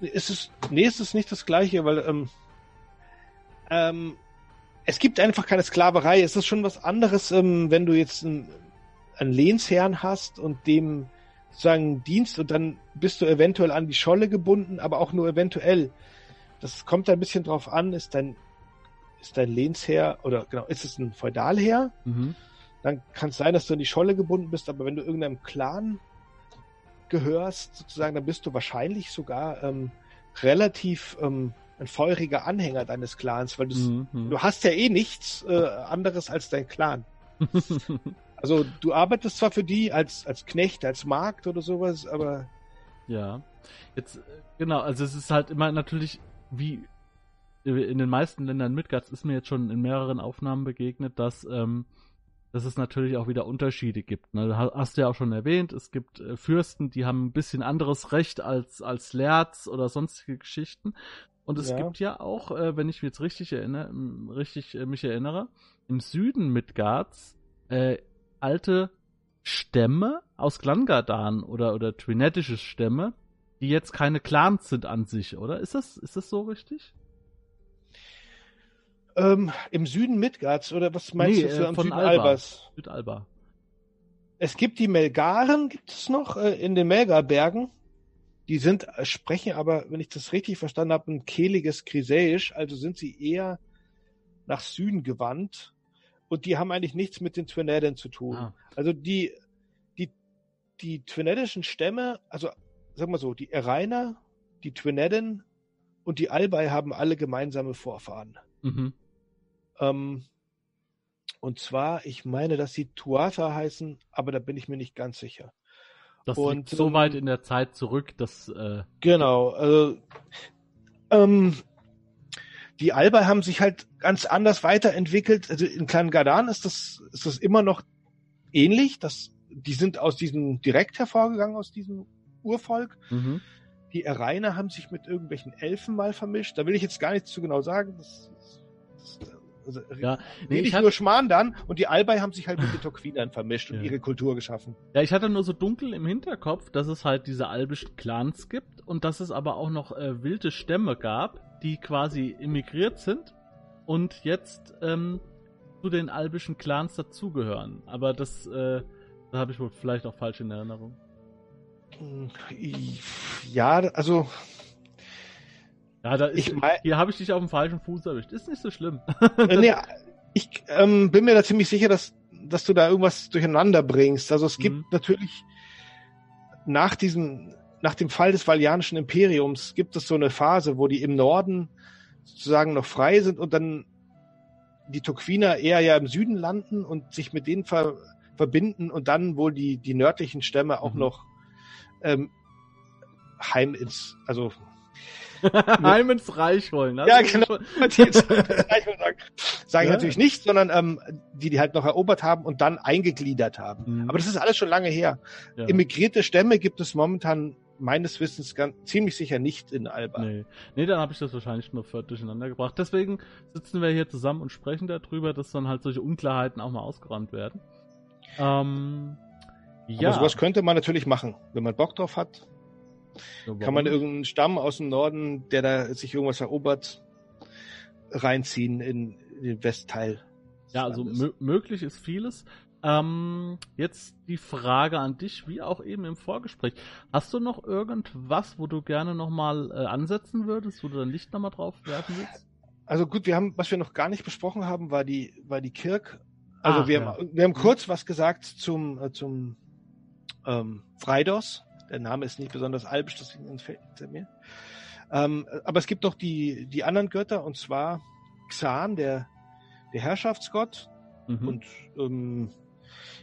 ist es, nee, ist es nicht das Gleiche, weil ähm, ähm, es gibt einfach keine Sklaverei. Es ist schon was anderes, ähm, wenn du jetzt einen, einen Lehnsherrn hast und dem sozusagen Dienst und dann bist du eventuell an die Scholle gebunden, aber auch nur eventuell. Das kommt ein bisschen drauf an, ist dein, ist dein Lehnsherr oder genau, ist es ein Feudalherr? Mhm. Dann kann es sein, dass du an die Scholle gebunden bist, aber wenn du irgendeinem Clan gehörst, sozusagen, dann bist du wahrscheinlich sogar ähm, relativ ähm, ein feuriger Anhänger deines Clans, weil mhm. du hast ja eh nichts äh, anderes als dein Clan. [LAUGHS] also du arbeitest zwar für die als, als Knecht, als Markt oder sowas, aber. Ja. Jetzt, äh, genau, also es ist halt immer natürlich, wie in den meisten Ländern Midgards ist mir jetzt schon in mehreren Aufnahmen begegnet, dass, ähm, dass es natürlich auch wieder Unterschiede gibt. Ne? Hast du ja auch schon erwähnt, es gibt äh, Fürsten, die haben ein bisschen anderes Recht als, als Lerz oder sonstige Geschichten. Und es ja. gibt ja auch, äh, wenn ich mich jetzt richtig erinnere, richtig äh, mich erinnere, im Süden Midgards äh, alte Stämme aus Glangadan oder oder twinettische Stämme, die jetzt keine Clans sind an sich, oder? Ist das ist das so richtig? Ähm, Im Süden Midgards oder was meinst nee, du äh, am Süden Alba. Albers? Südalba. Es gibt die Melgaren, gibt es noch äh, in den Melgarbergen. Die sind, äh, sprechen aber, wenn ich das richtig verstanden habe, ein kehliges Krisäisch, also sind sie eher nach Süden gewandt und die haben eigentlich nichts mit den Twinedden zu tun. Ah. Also die, die, die Twineddischen Stämme, also sag mal so, die Erainer, die Twinedden und die Albai haben alle gemeinsame Vorfahren. Mhm. Ähm, und zwar, ich meine, dass sie Tuatha heißen, aber da bin ich mir nicht ganz sicher. Das und, liegt so ähm, weit in der Zeit zurück, dass. Äh... Genau. Also, ähm, die Alba haben sich halt ganz anders weiterentwickelt. Also in Clan Gardan ist das, ist das immer noch ähnlich. Das, die sind aus diesem direkt hervorgegangen, aus diesem Urvolk. Mhm. Die Erainer haben sich mit irgendwelchen Elfen mal vermischt. Da will ich jetzt gar nicht zu genau sagen. Das, das, also, ja, nee, ich hatte... nur Schmarrn dann und die Albei haben sich halt mit [LAUGHS] den Toquinern vermischt und ja. ihre Kultur geschaffen. Ja, ich hatte nur so dunkel im Hinterkopf, dass es halt diese albischen Clans gibt und dass es aber auch noch äh, wilde Stämme gab, die quasi immigriert sind und jetzt ähm, zu den albischen Clans dazugehören. Aber das, äh, da habe ich wohl vielleicht auch falsch in Erinnerung. Ja, also ja, da ist, ich mein, hier habe ich dich auf dem falschen Fuß erwischt. Ist nicht so schlimm. Äh, nee, [LAUGHS] ich ähm, bin mir da ziemlich sicher, dass, dass du da irgendwas durcheinander bringst. Also es gibt mhm. natürlich nach diesem, nach dem Fall des Valianischen Imperiums gibt es so eine Phase, wo die im Norden sozusagen noch frei sind und dann die Toquiner eher ja im Süden landen und sich mit denen ver verbinden und dann wohl die, die nördlichen Stämme auch mhm. noch ähm, heim ins, also [LAUGHS] Heim ins Reich wollen. ja, genau. sagen, sage ich ja. natürlich nicht, sondern ähm, die, die halt noch erobert haben und dann eingegliedert haben. Mhm. Aber das ist alles schon lange her. Ja. Immigrierte Stämme gibt es momentan meines Wissens ganz, ziemlich sicher nicht in Alba. Nee, nee dann habe ich das wahrscheinlich nur völlig durcheinander gebracht. Deswegen sitzen wir hier zusammen und sprechen darüber, dass dann halt solche Unklarheiten auch mal ausgeräumt werden. Ähm, ja. Aber sowas könnte man natürlich machen, wenn man Bock drauf hat. Ja, Kann man irgendeinen Stamm aus dem Norden, der da sich irgendwas erobert, reinziehen in, den Westteil? Ja, also möglich ist vieles. Ähm, jetzt die Frage an dich, wie auch eben im Vorgespräch. Hast du noch irgendwas, wo du gerne nochmal äh, ansetzen würdest, wo du dein Licht nochmal drauf werfen willst? Also gut, wir haben, was wir noch gar nicht besprochen haben, war die, war die Kirk. Also Ach, wir, ja. haben, wir haben kurz was gesagt zum, äh, zum ähm, Freidos. Der Name ist nicht besonders albisch, deswegen entfällt er mir. Ähm, aber es gibt noch die, die anderen Götter, und zwar Xan, der, der Herrschaftsgott, mhm. und ähm,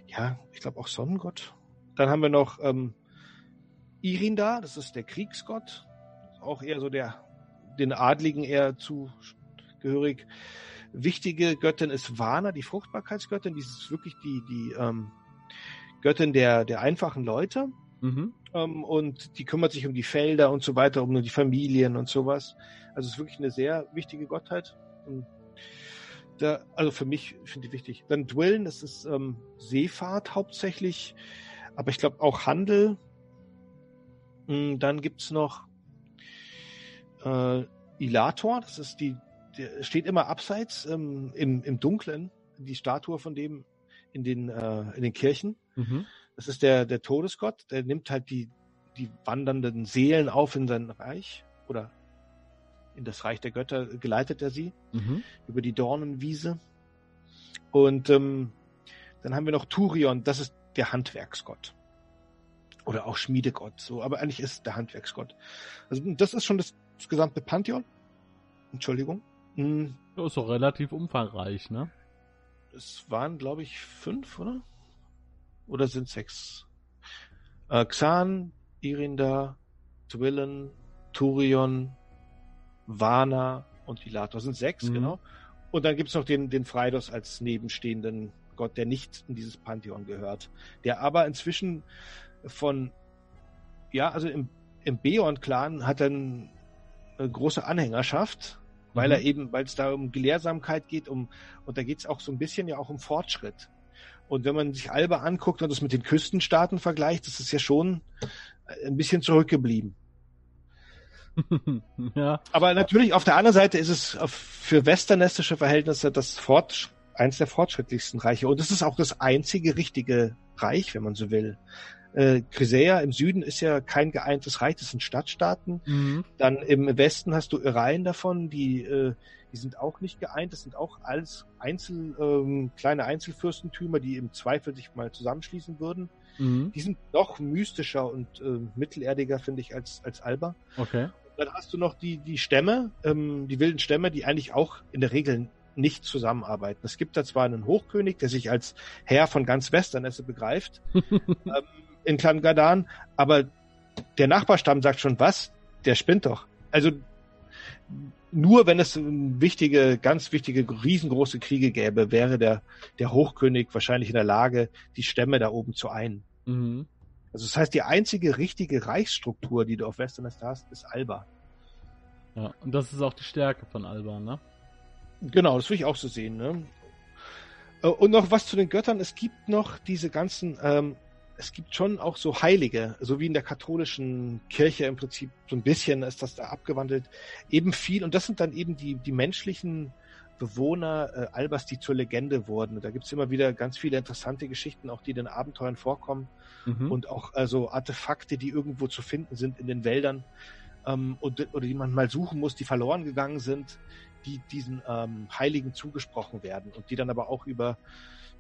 ja, ich glaube auch Sonnengott. Dann haben wir noch ähm, Irinda, das ist der Kriegsgott, auch eher so der den Adligen eher zugehörig. Wichtige Göttin ist Vana, die Fruchtbarkeitsgöttin. Die ist wirklich die, die ähm, Göttin der, der einfachen Leute. Mhm. Ähm, und die kümmert sich um die Felder und so weiter, um die Familien und sowas. Also es ist wirklich eine sehr wichtige Gottheit. Und da, also für mich finde ich wichtig. Dann Dwillen, das ist ähm, Seefahrt hauptsächlich, aber ich glaube auch Handel. Hm, dann gibt's noch äh, Ilator, das ist die, der steht immer abseits ähm, im, im Dunklen, die Statue von dem in den, äh, in den Kirchen. Mhm. Das ist der, der Todesgott, der nimmt halt die, die wandernden Seelen auf in sein Reich oder in das Reich der Götter geleitet er sie mhm. über die Dornenwiese. Und ähm, dann haben wir noch Turion, das ist der Handwerksgott. Oder auch Schmiedegott, so, aber eigentlich ist der Handwerksgott. Also das ist schon das, das gesamte Pantheon. Entschuldigung. Hm. Das ist doch relativ umfangreich, ne? Es waren, glaube ich, fünf, oder? Oder sind sechs? Äh, Xan, Irinda, Twillen, Turion, Vana und Ilator. Das sind sechs, mhm. genau. Und dann gibt es noch den, den Freidos als nebenstehenden Gott, der nicht in dieses Pantheon gehört. Der aber inzwischen von, ja, also im, im Beon-Clan hat er eine große Anhängerschaft, weil mhm. er eben, weil es da um Gelehrsamkeit geht, um, und da geht es auch so ein bisschen ja auch um Fortschritt. Und wenn man sich Alba anguckt und das mit den Küstenstaaten vergleicht, das ist ja schon ein bisschen zurückgeblieben. [LAUGHS] ja. Aber natürlich auf der anderen Seite ist es für westernestische Verhältnisse das Fort, eins der fortschrittlichsten Reiche. Und es ist auch das einzige richtige Reich, wenn man so will. Äh, im Süden ist ja kein geeintes Reich, das sind Stadtstaaten. Mhm. Dann im Westen hast du Ireien davon, die, äh, die sind auch nicht geeint, das sind auch alles Einzel, ähm, kleine Einzelfürstentümer, die im Zweifel sich mal zusammenschließen würden. Mhm. Die sind noch mystischer und äh, mittelerdiger, finde ich, als, als Alba. Okay. Dann hast du noch die, die Stämme, ähm, die wilden Stämme, die eigentlich auch in der Regel nicht zusammenarbeiten. Es gibt da zwar einen Hochkönig, der sich als Herr von ganz Westernesse begreift, [LAUGHS] ähm, in Clan Gadan, aber der Nachbarstamm sagt schon, was? Der spinnt doch. Also nur wenn es wichtige, ganz wichtige, riesengroße Kriege gäbe, wäre der, der Hochkönig wahrscheinlich in der Lage, die Stämme da oben zu ein. Mhm. Also das heißt, die einzige richtige Reichsstruktur, die du auf Westernest hast, ist Alba. Ja, und das ist auch die Stärke von Alba, ne? Genau, das würde ich auch so sehen, ne? Äh, und noch was zu den Göttern. Es gibt noch diese ganzen, ähm, es gibt schon auch so Heilige, so wie in der katholischen Kirche im Prinzip so ein bisschen ist das da abgewandelt, eben viel. Und das sind dann eben die, die menschlichen Bewohner äh, Albers, die zur Legende wurden. Da gibt's immer wieder ganz viele interessante Geschichten, auch die den Abenteuern vorkommen mhm. und auch also Artefakte, die irgendwo zu finden sind in den Wäldern ähm, und, oder die man mal suchen muss, die verloren gegangen sind, die diesen ähm, Heiligen zugesprochen werden und die dann aber auch über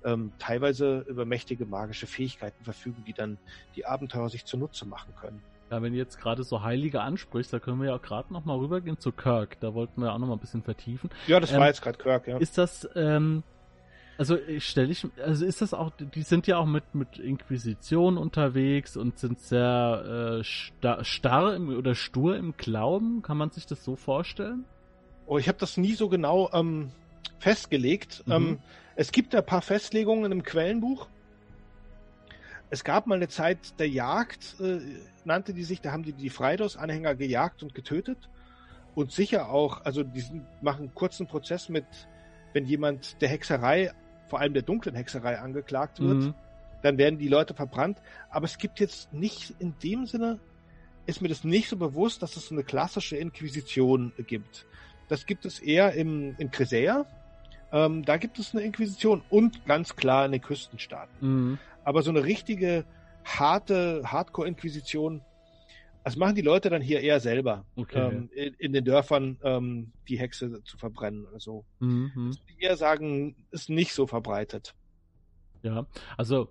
ähm, teilweise über mächtige magische Fähigkeiten verfügen, die dann die Abenteurer sich zunutze machen können. Ja, wenn du jetzt gerade so Heilige ansprichst, da können wir ja auch gerade nochmal rübergehen zu Kirk. Da wollten wir auch nochmal ein bisschen vertiefen. Ja, das ähm, war jetzt gerade Kirk, ja. Ist das, ähm, also stelle ich, also ist das auch, die sind ja auch mit, mit Inquisition unterwegs und sind sehr äh, starr, starr im, oder stur im Glauben. Kann man sich das so vorstellen? Oh, ich habe das nie so genau ähm, festgelegt. Mhm. Ähm, es gibt ein paar Festlegungen im Quellenbuch. Es gab mal eine Zeit der Jagd, äh, nannte die sich, da haben die die Freidos-Anhänger gejagt und getötet. Und sicher auch, also die sind, machen einen kurzen Prozess mit, wenn jemand der Hexerei, vor allem der dunklen Hexerei angeklagt wird, mhm. dann werden die Leute verbrannt. Aber es gibt jetzt nicht in dem Sinne, ist mir das nicht so bewusst, dass es eine klassische Inquisition gibt. Das gibt es eher im, in Cresea. Ähm, da gibt es eine Inquisition und ganz klar in den Küstenstaaten. Mhm. Aber so eine richtige harte Hardcore-Inquisition, das machen die Leute dann hier eher selber. Okay. Ähm, in, in, den Dörfern ähm, die Hexe zu verbrennen oder so. Mhm. Das würde ich eher sagen, ist nicht so verbreitet. Ja, also,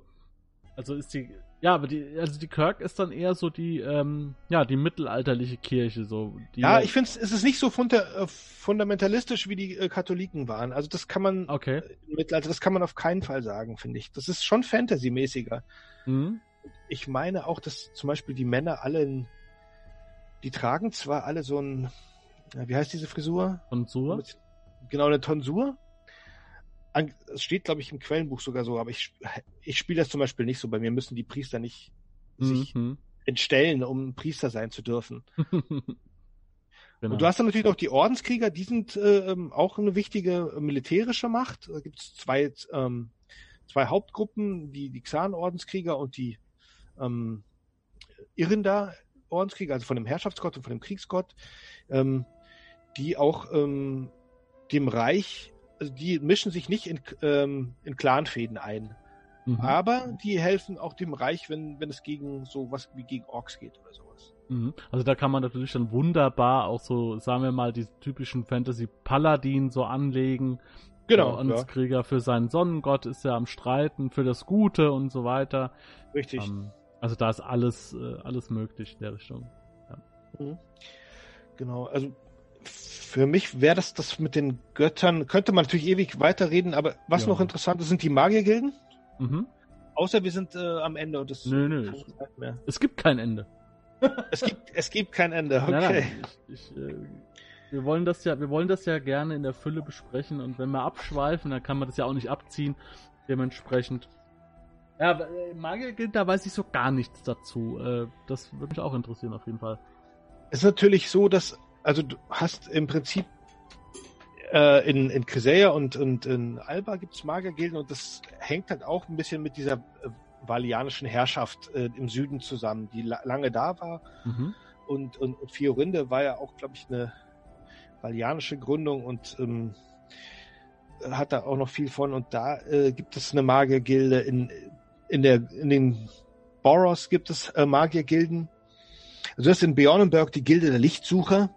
also ist die, ja, aber die, also die Kirk ist dann eher so die, ähm, ja, die mittelalterliche Kirche, so. ja, ich finde, es ist nicht so funda äh, fundamentalistisch, wie die äh, Katholiken waren. Also das kann man, okay. Äh, Mittelalter, das kann man auf keinen Fall sagen, finde ich. Das ist schon Fantasy-mäßiger. Mhm ich meine auch, dass zum Beispiel die Männer alle, die tragen zwar alle so ein, wie heißt diese Frisur? Tonsur? Genau, eine Tonsur. Es steht, glaube ich, im Quellenbuch sogar so, aber ich, ich spiele das zum Beispiel nicht so. Bei mir müssen die Priester nicht sich mhm. entstellen, um Priester sein zu dürfen. [LAUGHS] Genau. Und du hast dann natürlich noch die Ordenskrieger, die sind äh, ähm, auch eine wichtige militärische Macht. Da gibt es zwei, ähm, zwei Hauptgruppen, die, die Xan-Ordenskrieger und die ähm, Irrender Ordenskrieger, also von dem Herrschaftsgott und von dem Kriegsgott, ähm, die auch ähm, dem Reich, also die mischen sich nicht in, ähm, in Clanfäden ein. Mhm. Aber die helfen auch dem Reich, wenn, wenn es gegen so was wie gegen Orks geht oder sowas. Mhm. Also da kann man natürlich dann wunderbar auch so, sagen wir mal, die typischen Fantasy-Paladin so anlegen. Genau. Ordenskrieger ja. für seinen Sonnengott ist ja am Streiten, für das Gute und so weiter. Richtig. Ähm, also da ist alles, äh, alles möglich in der Richtung. Ja. Mhm. Genau, also für mich wäre das das mit den Göttern, könnte man natürlich ewig weiterreden, aber was ja. noch interessant ist, sind die Magiergilden. Mhm. Außer wir sind äh, am Ende und es nö, nö. Es gibt kein Ende. es gibt es gibt kein Ende. Okay. Nein, nein. Ich, ich, äh, wir wollen das ja wir wollen das ja gerne in der Fülle besprechen und wenn wir abschweifen, dann kann man das ja auch nicht abziehen. Dementsprechend. Ja, äh, Magiergilden, da weiß ich so gar nichts dazu. Äh, das würde mich auch interessieren auf jeden Fall. Es ist natürlich so, dass also du hast im Prinzip äh, in, in Kriseia und, und in Alba gibt es Magergilden und das hängt halt auch ein bisschen mit dieser äh, valianischen Herrschaft äh, im Süden zusammen, die la lange da war. Mhm. Und, und, und Fiorinde war ja auch, glaube ich, eine valianische Gründung und ähm, hat da auch noch viel von. Und da äh, gibt es eine Magiergilde. In, in, der, in den Boros gibt es äh, Magiergilden. Also das ist in Bjornenberg die Gilde der Lichtsucher.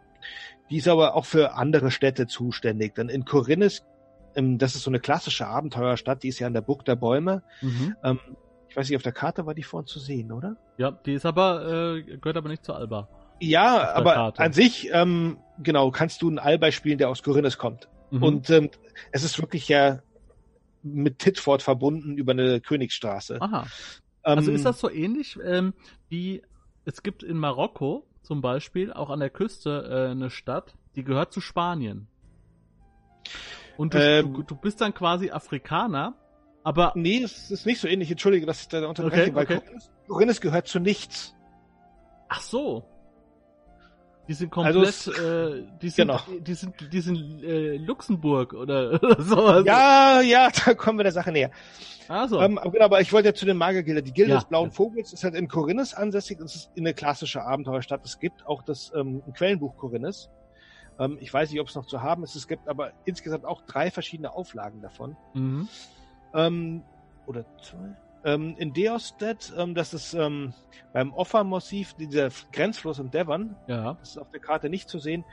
Die ist aber auch für andere Städte zuständig. Dann in Korinnes, ähm, das ist so eine klassische Abenteuerstadt, die ist ja an der Burg der Bäume. Mhm. Ähm, ich weiß nicht, auf der Karte war die vorhin zu sehen, oder? Ja, die ist aber, äh, gehört aber nicht zu Alba. Ja, aber Karte. an sich, ähm, genau, kannst du einen Alba spielen, der aus Korinnes kommt. Mhm. Und ähm, es ist wirklich ja mit Titford verbunden über eine Königsstraße. Aha. Also ist ähm, das so ähnlich ähm, wie es gibt in Marokko zum Beispiel auch an der Küste äh, eine Stadt, die gehört zu Spanien. Und du, ähm, du, du bist dann quasi Afrikaner, aber. Nee, es ist nicht so ähnlich. Entschuldige, dass ich da unterbreche, okay, weil okay. Korinnes gehört zu nichts. Ach so. Die sind komplett, also, äh, die sind, genau. die sind, die sind äh, Luxemburg oder, [LAUGHS] oder sowas. Ja, ja, [LAUGHS] da kommen wir der Sache näher. Ah, so. Ähm, genau, aber ich wollte ja zu den Magergilde. Die Gilde ja. des Blauen Vogels ist halt in Korinnes ansässig es ist eine klassische Abenteuerstadt. Es gibt auch das ähm, Quellenbuch Korinnes. Ähm, ich weiß nicht, ob es noch zu haben ist. Es gibt aber insgesamt auch drei verschiedene Auflagen davon. Mhm. Ähm, oder zwei? Ähm, in Deostedt, ähm, das ist ähm, beim Offa-Massiv, dieser Grenzfluss in Devon, ja. das ist auf der Karte nicht zu sehen,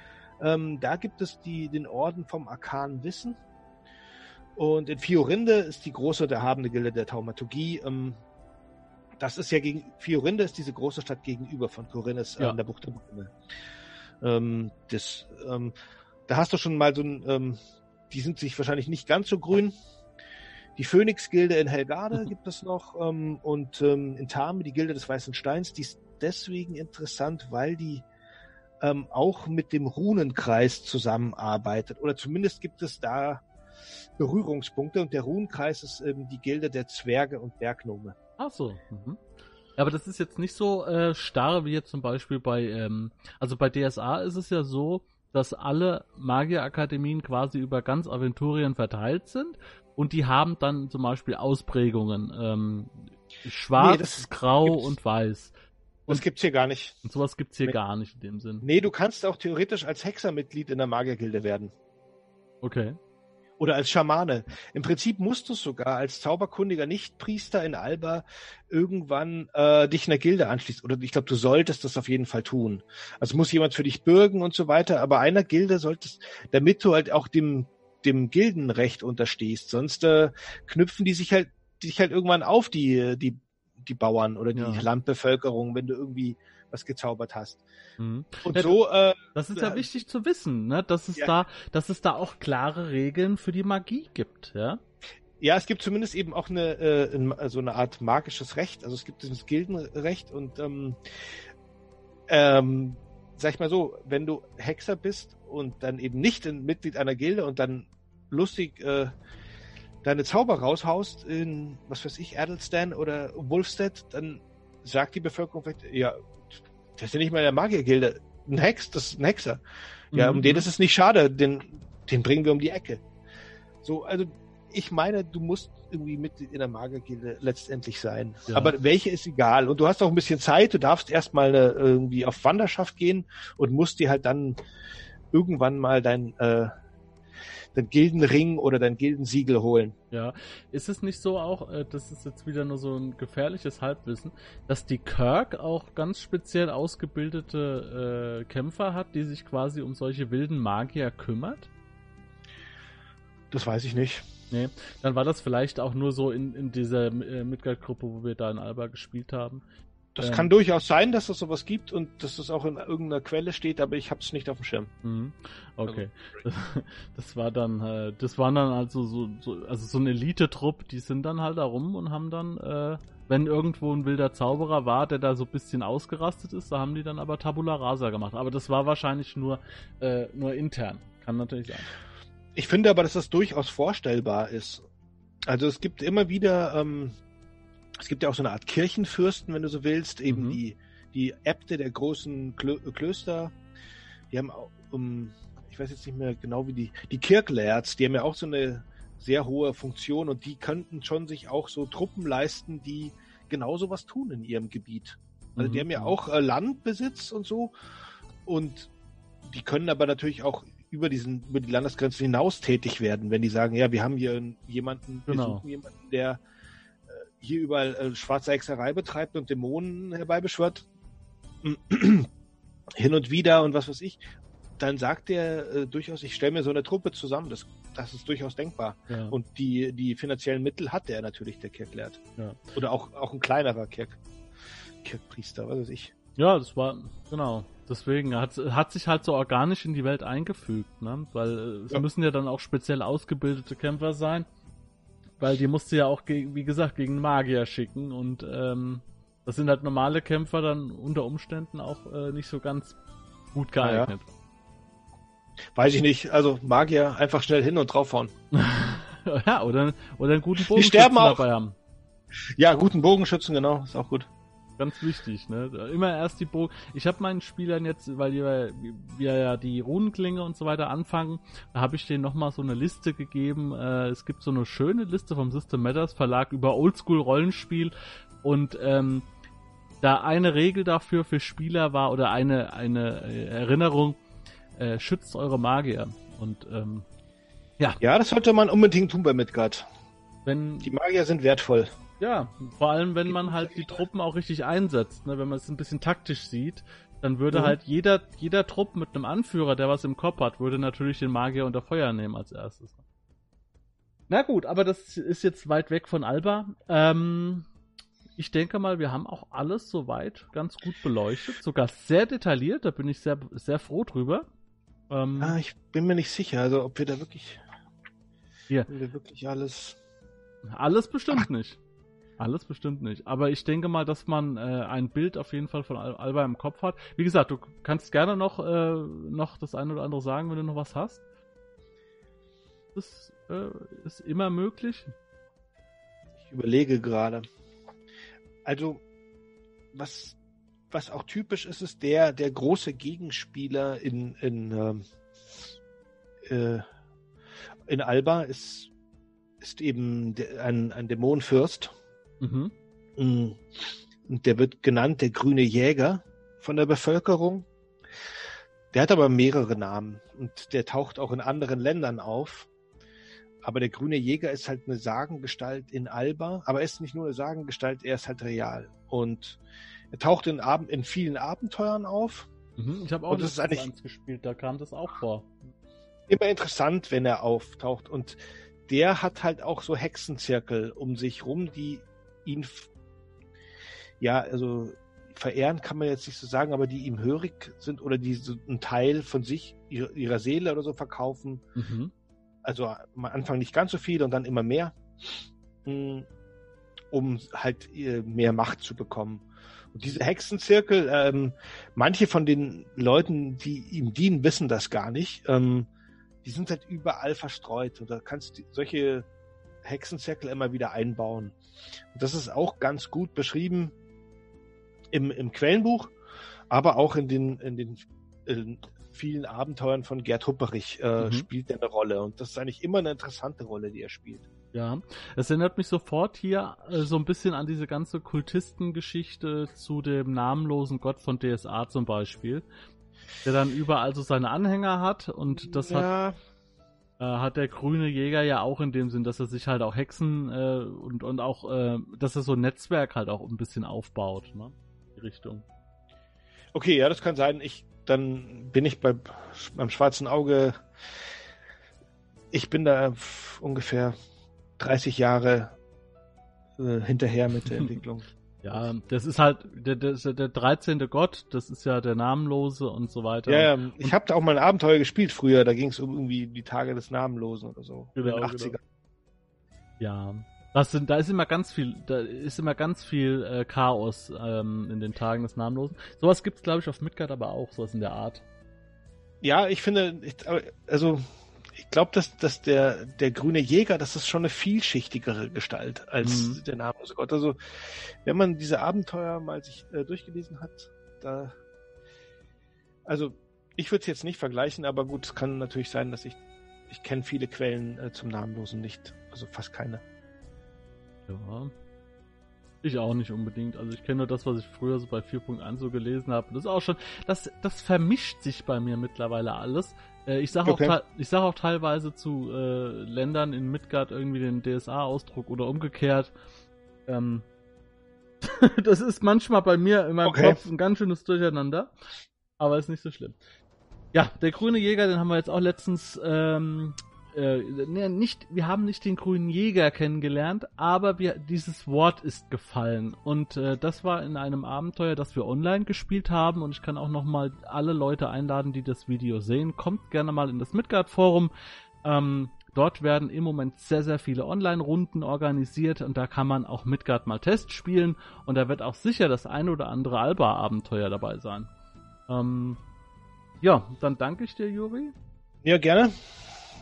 ähm, da gibt es die, den Orden vom arkanen Wissen. Und in Fiorinde ist die große und erhabene Gilde der Taumaturgie. Ähm, das ist ja gegen Fiorinde ist diese große Stadt gegenüber von Korinnes äh, ja. an der Bucht der. Ähm, das, ähm, da hast du schon mal so ein, ähm, die sind sich wahrscheinlich nicht ganz so grün. Die Phönix-Gilde in Helgade mhm. gibt es noch ähm, und ähm, in Tame die Gilde des Weißen Steins. Die ist deswegen interessant, weil die ähm, auch mit dem Runenkreis zusammenarbeitet. Oder zumindest gibt es da Berührungspunkte und der Runenkreis ist ähm, die Gilde der Zwerge und Bergnome. Ach so. Mhm. Aber das ist jetzt nicht so äh, starr wie jetzt zum Beispiel bei, ähm, also bei DSA ist es ja so, dass alle Magierakademien quasi über ganz Aventurien verteilt sind und die haben dann zum Beispiel Ausprägungen. Ähm, schwarz, nee, grau und weiß. Und, das gibt's hier gar nicht. Und sowas gibt's hier nee. gar nicht in dem Sinn. Nee, du kannst auch theoretisch als Hexermitglied in der Magiergilde werden. Okay. Oder als Schamane. Im Prinzip musst du sogar als zauberkundiger Nichtpriester in Alba irgendwann äh, dich einer Gilde anschließen. Oder ich glaube, du solltest das auf jeden Fall tun. Also muss jemand für dich bürgen und so weiter. Aber einer Gilde solltest, damit du halt auch dem dem Gildenrecht unterstehst. Sonst äh, knüpfen die sich halt, die sich halt irgendwann auf die, die, die Bauern oder die ja. Landbevölkerung, wenn du irgendwie was gezaubert hast. Mhm. Und ja, so, äh, das ist ja äh, wichtig zu wissen, ne? dass es ja. da, dass es da auch klare Regeln für die Magie gibt, ja. Ja, es gibt zumindest eben auch eine äh, so eine Art magisches Recht. Also es gibt dieses Gildenrecht und ähm, ähm, sag ich mal so, wenn du Hexer bist und dann eben nicht ein Mitglied einer Gilde und dann lustig äh, deine Zauber raushaust in, was weiß ich, Adelstan oder Wolfstead, dann sagt die Bevölkerung vielleicht, ja, das ist ja nicht mal der Magiergilde. Ein Hex, das ist ein Hexer. Ja, mhm. um den ist es nicht schade, den, den bringen wir um die Ecke. So, also ich meine, du musst irgendwie mit in der Magiergilde letztendlich sein. Ja. Aber welche ist egal. Und du hast auch ein bisschen Zeit, du darfst erstmal irgendwie auf Wanderschaft gehen und musst dir halt dann irgendwann mal dein, äh, dein Gildenring oder dein Gildensiegel holen. Ja, ist es nicht so auch, äh, das ist jetzt wieder nur so ein gefährliches Halbwissen, dass die Kirk auch ganz speziell ausgebildete äh, Kämpfer hat, die sich quasi um solche wilden Magier kümmert? Das weiß ich nicht. Nee, dann war das vielleicht auch nur so in, in dieser äh, Midgard-Gruppe, wo wir da in Alba gespielt haben. Das ähm, kann durchaus sein, dass es sowas gibt und dass es auch in irgendeiner Quelle steht, aber ich habe es nicht auf dem Schirm. Mhm. Okay. Also, [LAUGHS] das, war dann, äh, das waren dann also so, so also so ein Elite-Trupp, die sind dann halt da rum und haben dann, äh, wenn irgendwo ein wilder Zauberer war, der da so ein bisschen ausgerastet ist, da haben die dann aber Tabula Rasa gemacht. Aber das war wahrscheinlich nur, äh, nur intern. Kann natürlich sein. Ich finde aber, dass das durchaus vorstellbar ist. Also es gibt immer wieder ähm, es gibt ja auch so eine Art Kirchenfürsten, wenn du so willst, eben mhm. die, die Äbte der großen Klö Klöster. Die haben, um, ich weiß jetzt nicht mehr genau wie die, die Kirklerds, die haben ja auch so eine sehr hohe Funktion und die könnten schon sich auch so Truppen leisten, die genauso was tun in ihrem Gebiet. Also mhm. die haben ja auch äh, Landbesitz und so und die können aber natürlich auch über diesen über die Landesgrenzen hinaus tätig werden, wenn die sagen, ja, wir haben hier jemanden, genau. wir suchen jemanden, der hier überall äh, schwarze Hexerei betreibt und Dämonen herbeibeschwört, [CLEARS THROAT] hin und wieder und was weiß ich, dann sagt er äh, durchaus, ich stelle mir so eine Truppe zusammen. Das, das ist durchaus denkbar. Ja. Und die, die finanziellen Mittel hat er natürlich, der Kirklehrt. Ja. Oder auch, auch ein kleinerer Kirk, Kirkpriester, was weiß ich. Ja, das war, genau. Deswegen hat, hat sich halt so organisch in die Welt eingefügt, ne? Weil äh, es ja. müssen ja dann auch speziell ausgebildete Kämpfer sein. Weil die musste ja auch, wie gesagt, gegen Magier schicken und ähm, das sind halt normale Kämpfer dann unter Umständen auch äh, nicht so ganz gut geeignet. Ja. Weiß ich nicht. Also Magier einfach schnell hin und draufhauen. [LAUGHS] ja, oder, oder einen guten Bogenschützen dabei haben. Ja, guten Bogenschützen, genau, ist auch gut. Ganz wichtig, ne? Immer erst die Bogen. Ich habe meinen Spielern jetzt, weil wir, wir ja die Runenklinge und so weiter anfangen, da habe ich denen nochmal so eine Liste gegeben. Äh, es gibt so eine schöne Liste vom System Matters Verlag über Oldschool-Rollenspiel und ähm, da eine Regel dafür für Spieler war oder eine, eine äh, Erinnerung, äh, schützt eure Magier. Und ähm, ja. Ja, das sollte man unbedingt tun bei Midgard. Wenn, die Magier sind wertvoll. Ja, vor allem wenn man halt die Truppen auch richtig einsetzt, ne? wenn man es ein bisschen taktisch sieht, dann würde mhm. halt jeder, jeder Trupp mit einem Anführer, der was im Kopf hat, würde natürlich den Magier unter Feuer nehmen als erstes. Na gut, aber das ist jetzt weit weg von Alba. Ähm, ich denke mal, wir haben auch alles soweit ganz gut beleuchtet, sogar sehr detailliert, da bin ich sehr, sehr froh drüber. Ähm, ah, ich bin mir nicht sicher, also ob wir da wirklich, hier. wir wirklich alles... Alles bestimmt Ach. nicht. Alles bestimmt nicht. Aber ich denke mal, dass man äh, ein Bild auf jeden Fall von Al Alba im Kopf hat. Wie gesagt, du kannst gerne noch, äh, noch das eine oder andere sagen, wenn du noch was hast. Das äh, ist immer möglich. Ich überlege gerade. Also, was, was auch typisch ist, ist der, der große Gegenspieler in, in, ähm, äh, in Alba ist, ist eben ein, ein Dämonenfürst Mhm. Mm. Und der wird genannt der grüne Jäger von der Bevölkerung. Der hat aber mehrere Namen und der taucht auch in anderen Ländern auf. Aber der grüne Jäger ist halt eine Sagengestalt in Alba, aber er ist nicht nur eine Sagengestalt, er ist halt real. Und er taucht in, Ab in vielen Abenteuern auf. Mhm, ich habe auch das ist gespielt, da kam das auch vor. Immer interessant, wenn er auftaucht. Und der hat halt auch so Hexenzirkel um sich rum, die ihn, ja, also verehren kann man jetzt nicht so sagen, aber die ihm hörig sind oder die so einen Teil von sich, ihrer, Seele oder so verkaufen. Mhm. Also am Anfang nicht ganz so viel und dann immer mehr, hm, um halt äh, mehr Macht zu bekommen. Und diese Hexenzirkel, ähm, manche von den Leuten, die ihm dienen, wissen das gar nicht. Ähm, die sind halt überall verstreut. Und da kannst du solche Hexenzirkel immer wieder einbauen. Und das ist auch ganz gut beschrieben im, im Quellenbuch, aber auch in den, in den in vielen Abenteuern von Gerd Hupperich äh, mhm. spielt er eine Rolle. Und das ist eigentlich immer eine interessante Rolle, die er spielt. Ja, es erinnert mich sofort hier äh, so ein bisschen an diese ganze Kultistengeschichte zu dem namenlosen Gott von DSA zum Beispiel, der dann überall so seine Anhänger hat und das ja. hat äh, hat der grüne Jäger ja auch in dem Sinn, dass er sich halt auch Hexen äh, und, und auch, äh, dass er so ein Netzwerk halt auch ein bisschen aufbaut, ne? Die Richtung. Okay, ja, das kann sein. Ich, dann bin ich bei, beim schwarzen Auge. Ich bin da ungefähr 30 Jahre äh, hinterher mit der [LAUGHS] Entwicklung. Ja, das ist halt der, der, der 13. Gott, das ist ja der Namenlose und so weiter. Ja, ja. ich habe da auch mal ein Abenteuer gespielt früher, da ging es um irgendwie die Tage des Namenlosen oder so. Genau, in den 80 Genau. Ja. Das sind, da ist immer ganz viel, da ist immer ganz viel äh, Chaos ähm, in den Tagen des Namenlosen. Sowas gibt's, glaube ich, auf Midgard aber auch, sowas in der Art. Ja, ich finde, ich, also glaube, dass, dass der, der grüne Jäger, das ist schon eine vielschichtigere Gestalt als mhm. der namenlose Gott. Also wenn man diese Abenteuer mal sich äh, durchgelesen hat, da also ich würde es jetzt nicht vergleichen, aber gut, es kann natürlich sein, dass ich ich kenne viele Quellen äh, zum Namenlosen nicht, also fast keine. Ja. Ich auch nicht unbedingt. Also ich kenne nur das, was ich früher so bei 4.1 so gelesen habe. Das ist auch schon, das, das vermischt sich bei mir mittlerweile alles. Äh, ich sage okay. auch, ich sag auch teilweise zu äh, Ländern in Midgard irgendwie den DSA-Ausdruck oder umgekehrt. Ähm, [LAUGHS] das ist manchmal bei mir in meinem okay. Kopf ein ganz schönes Durcheinander. Aber ist nicht so schlimm. Ja, der grüne Jäger, den haben wir jetzt auch letztens ähm, äh, nicht, wir haben nicht den grünen Jäger kennengelernt, aber wir, dieses Wort ist gefallen. Und äh, das war in einem Abenteuer, das wir online gespielt haben. Und ich kann auch nochmal alle Leute einladen, die das Video sehen. Kommt gerne mal in das Midgard-Forum. Ähm, dort werden im Moment sehr, sehr viele Online-Runden organisiert und da kann man auch Midgard mal Test spielen. Und da wird auch sicher das ein oder andere Alba-Abenteuer dabei sein. Ähm, ja, dann danke ich dir, Juri. Ja, gerne.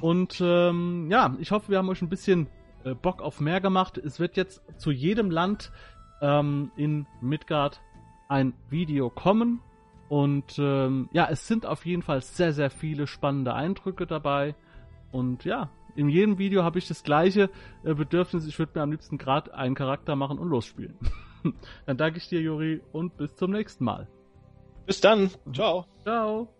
Und ähm, ja, ich hoffe, wir haben euch ein bisschen äh, Bock auf mehr gemacht. Es wird jetzt zu jedem Land ähm, in Midgard ein Video kommen. Und ähm, ja, es sind auf jeden Fall sehr, sehr viele spannende Eindrücke dabei. Und ja, in jedem Video habe ich das gleiche äh, Bedürfnis. Ich würde mir am liebsten gerade einen Charakter machen und losspielen. [LAUGHS] dann danke ich dir, Juri, und bis zum nächsten Mal. Bis dann. Ciao. Ciao.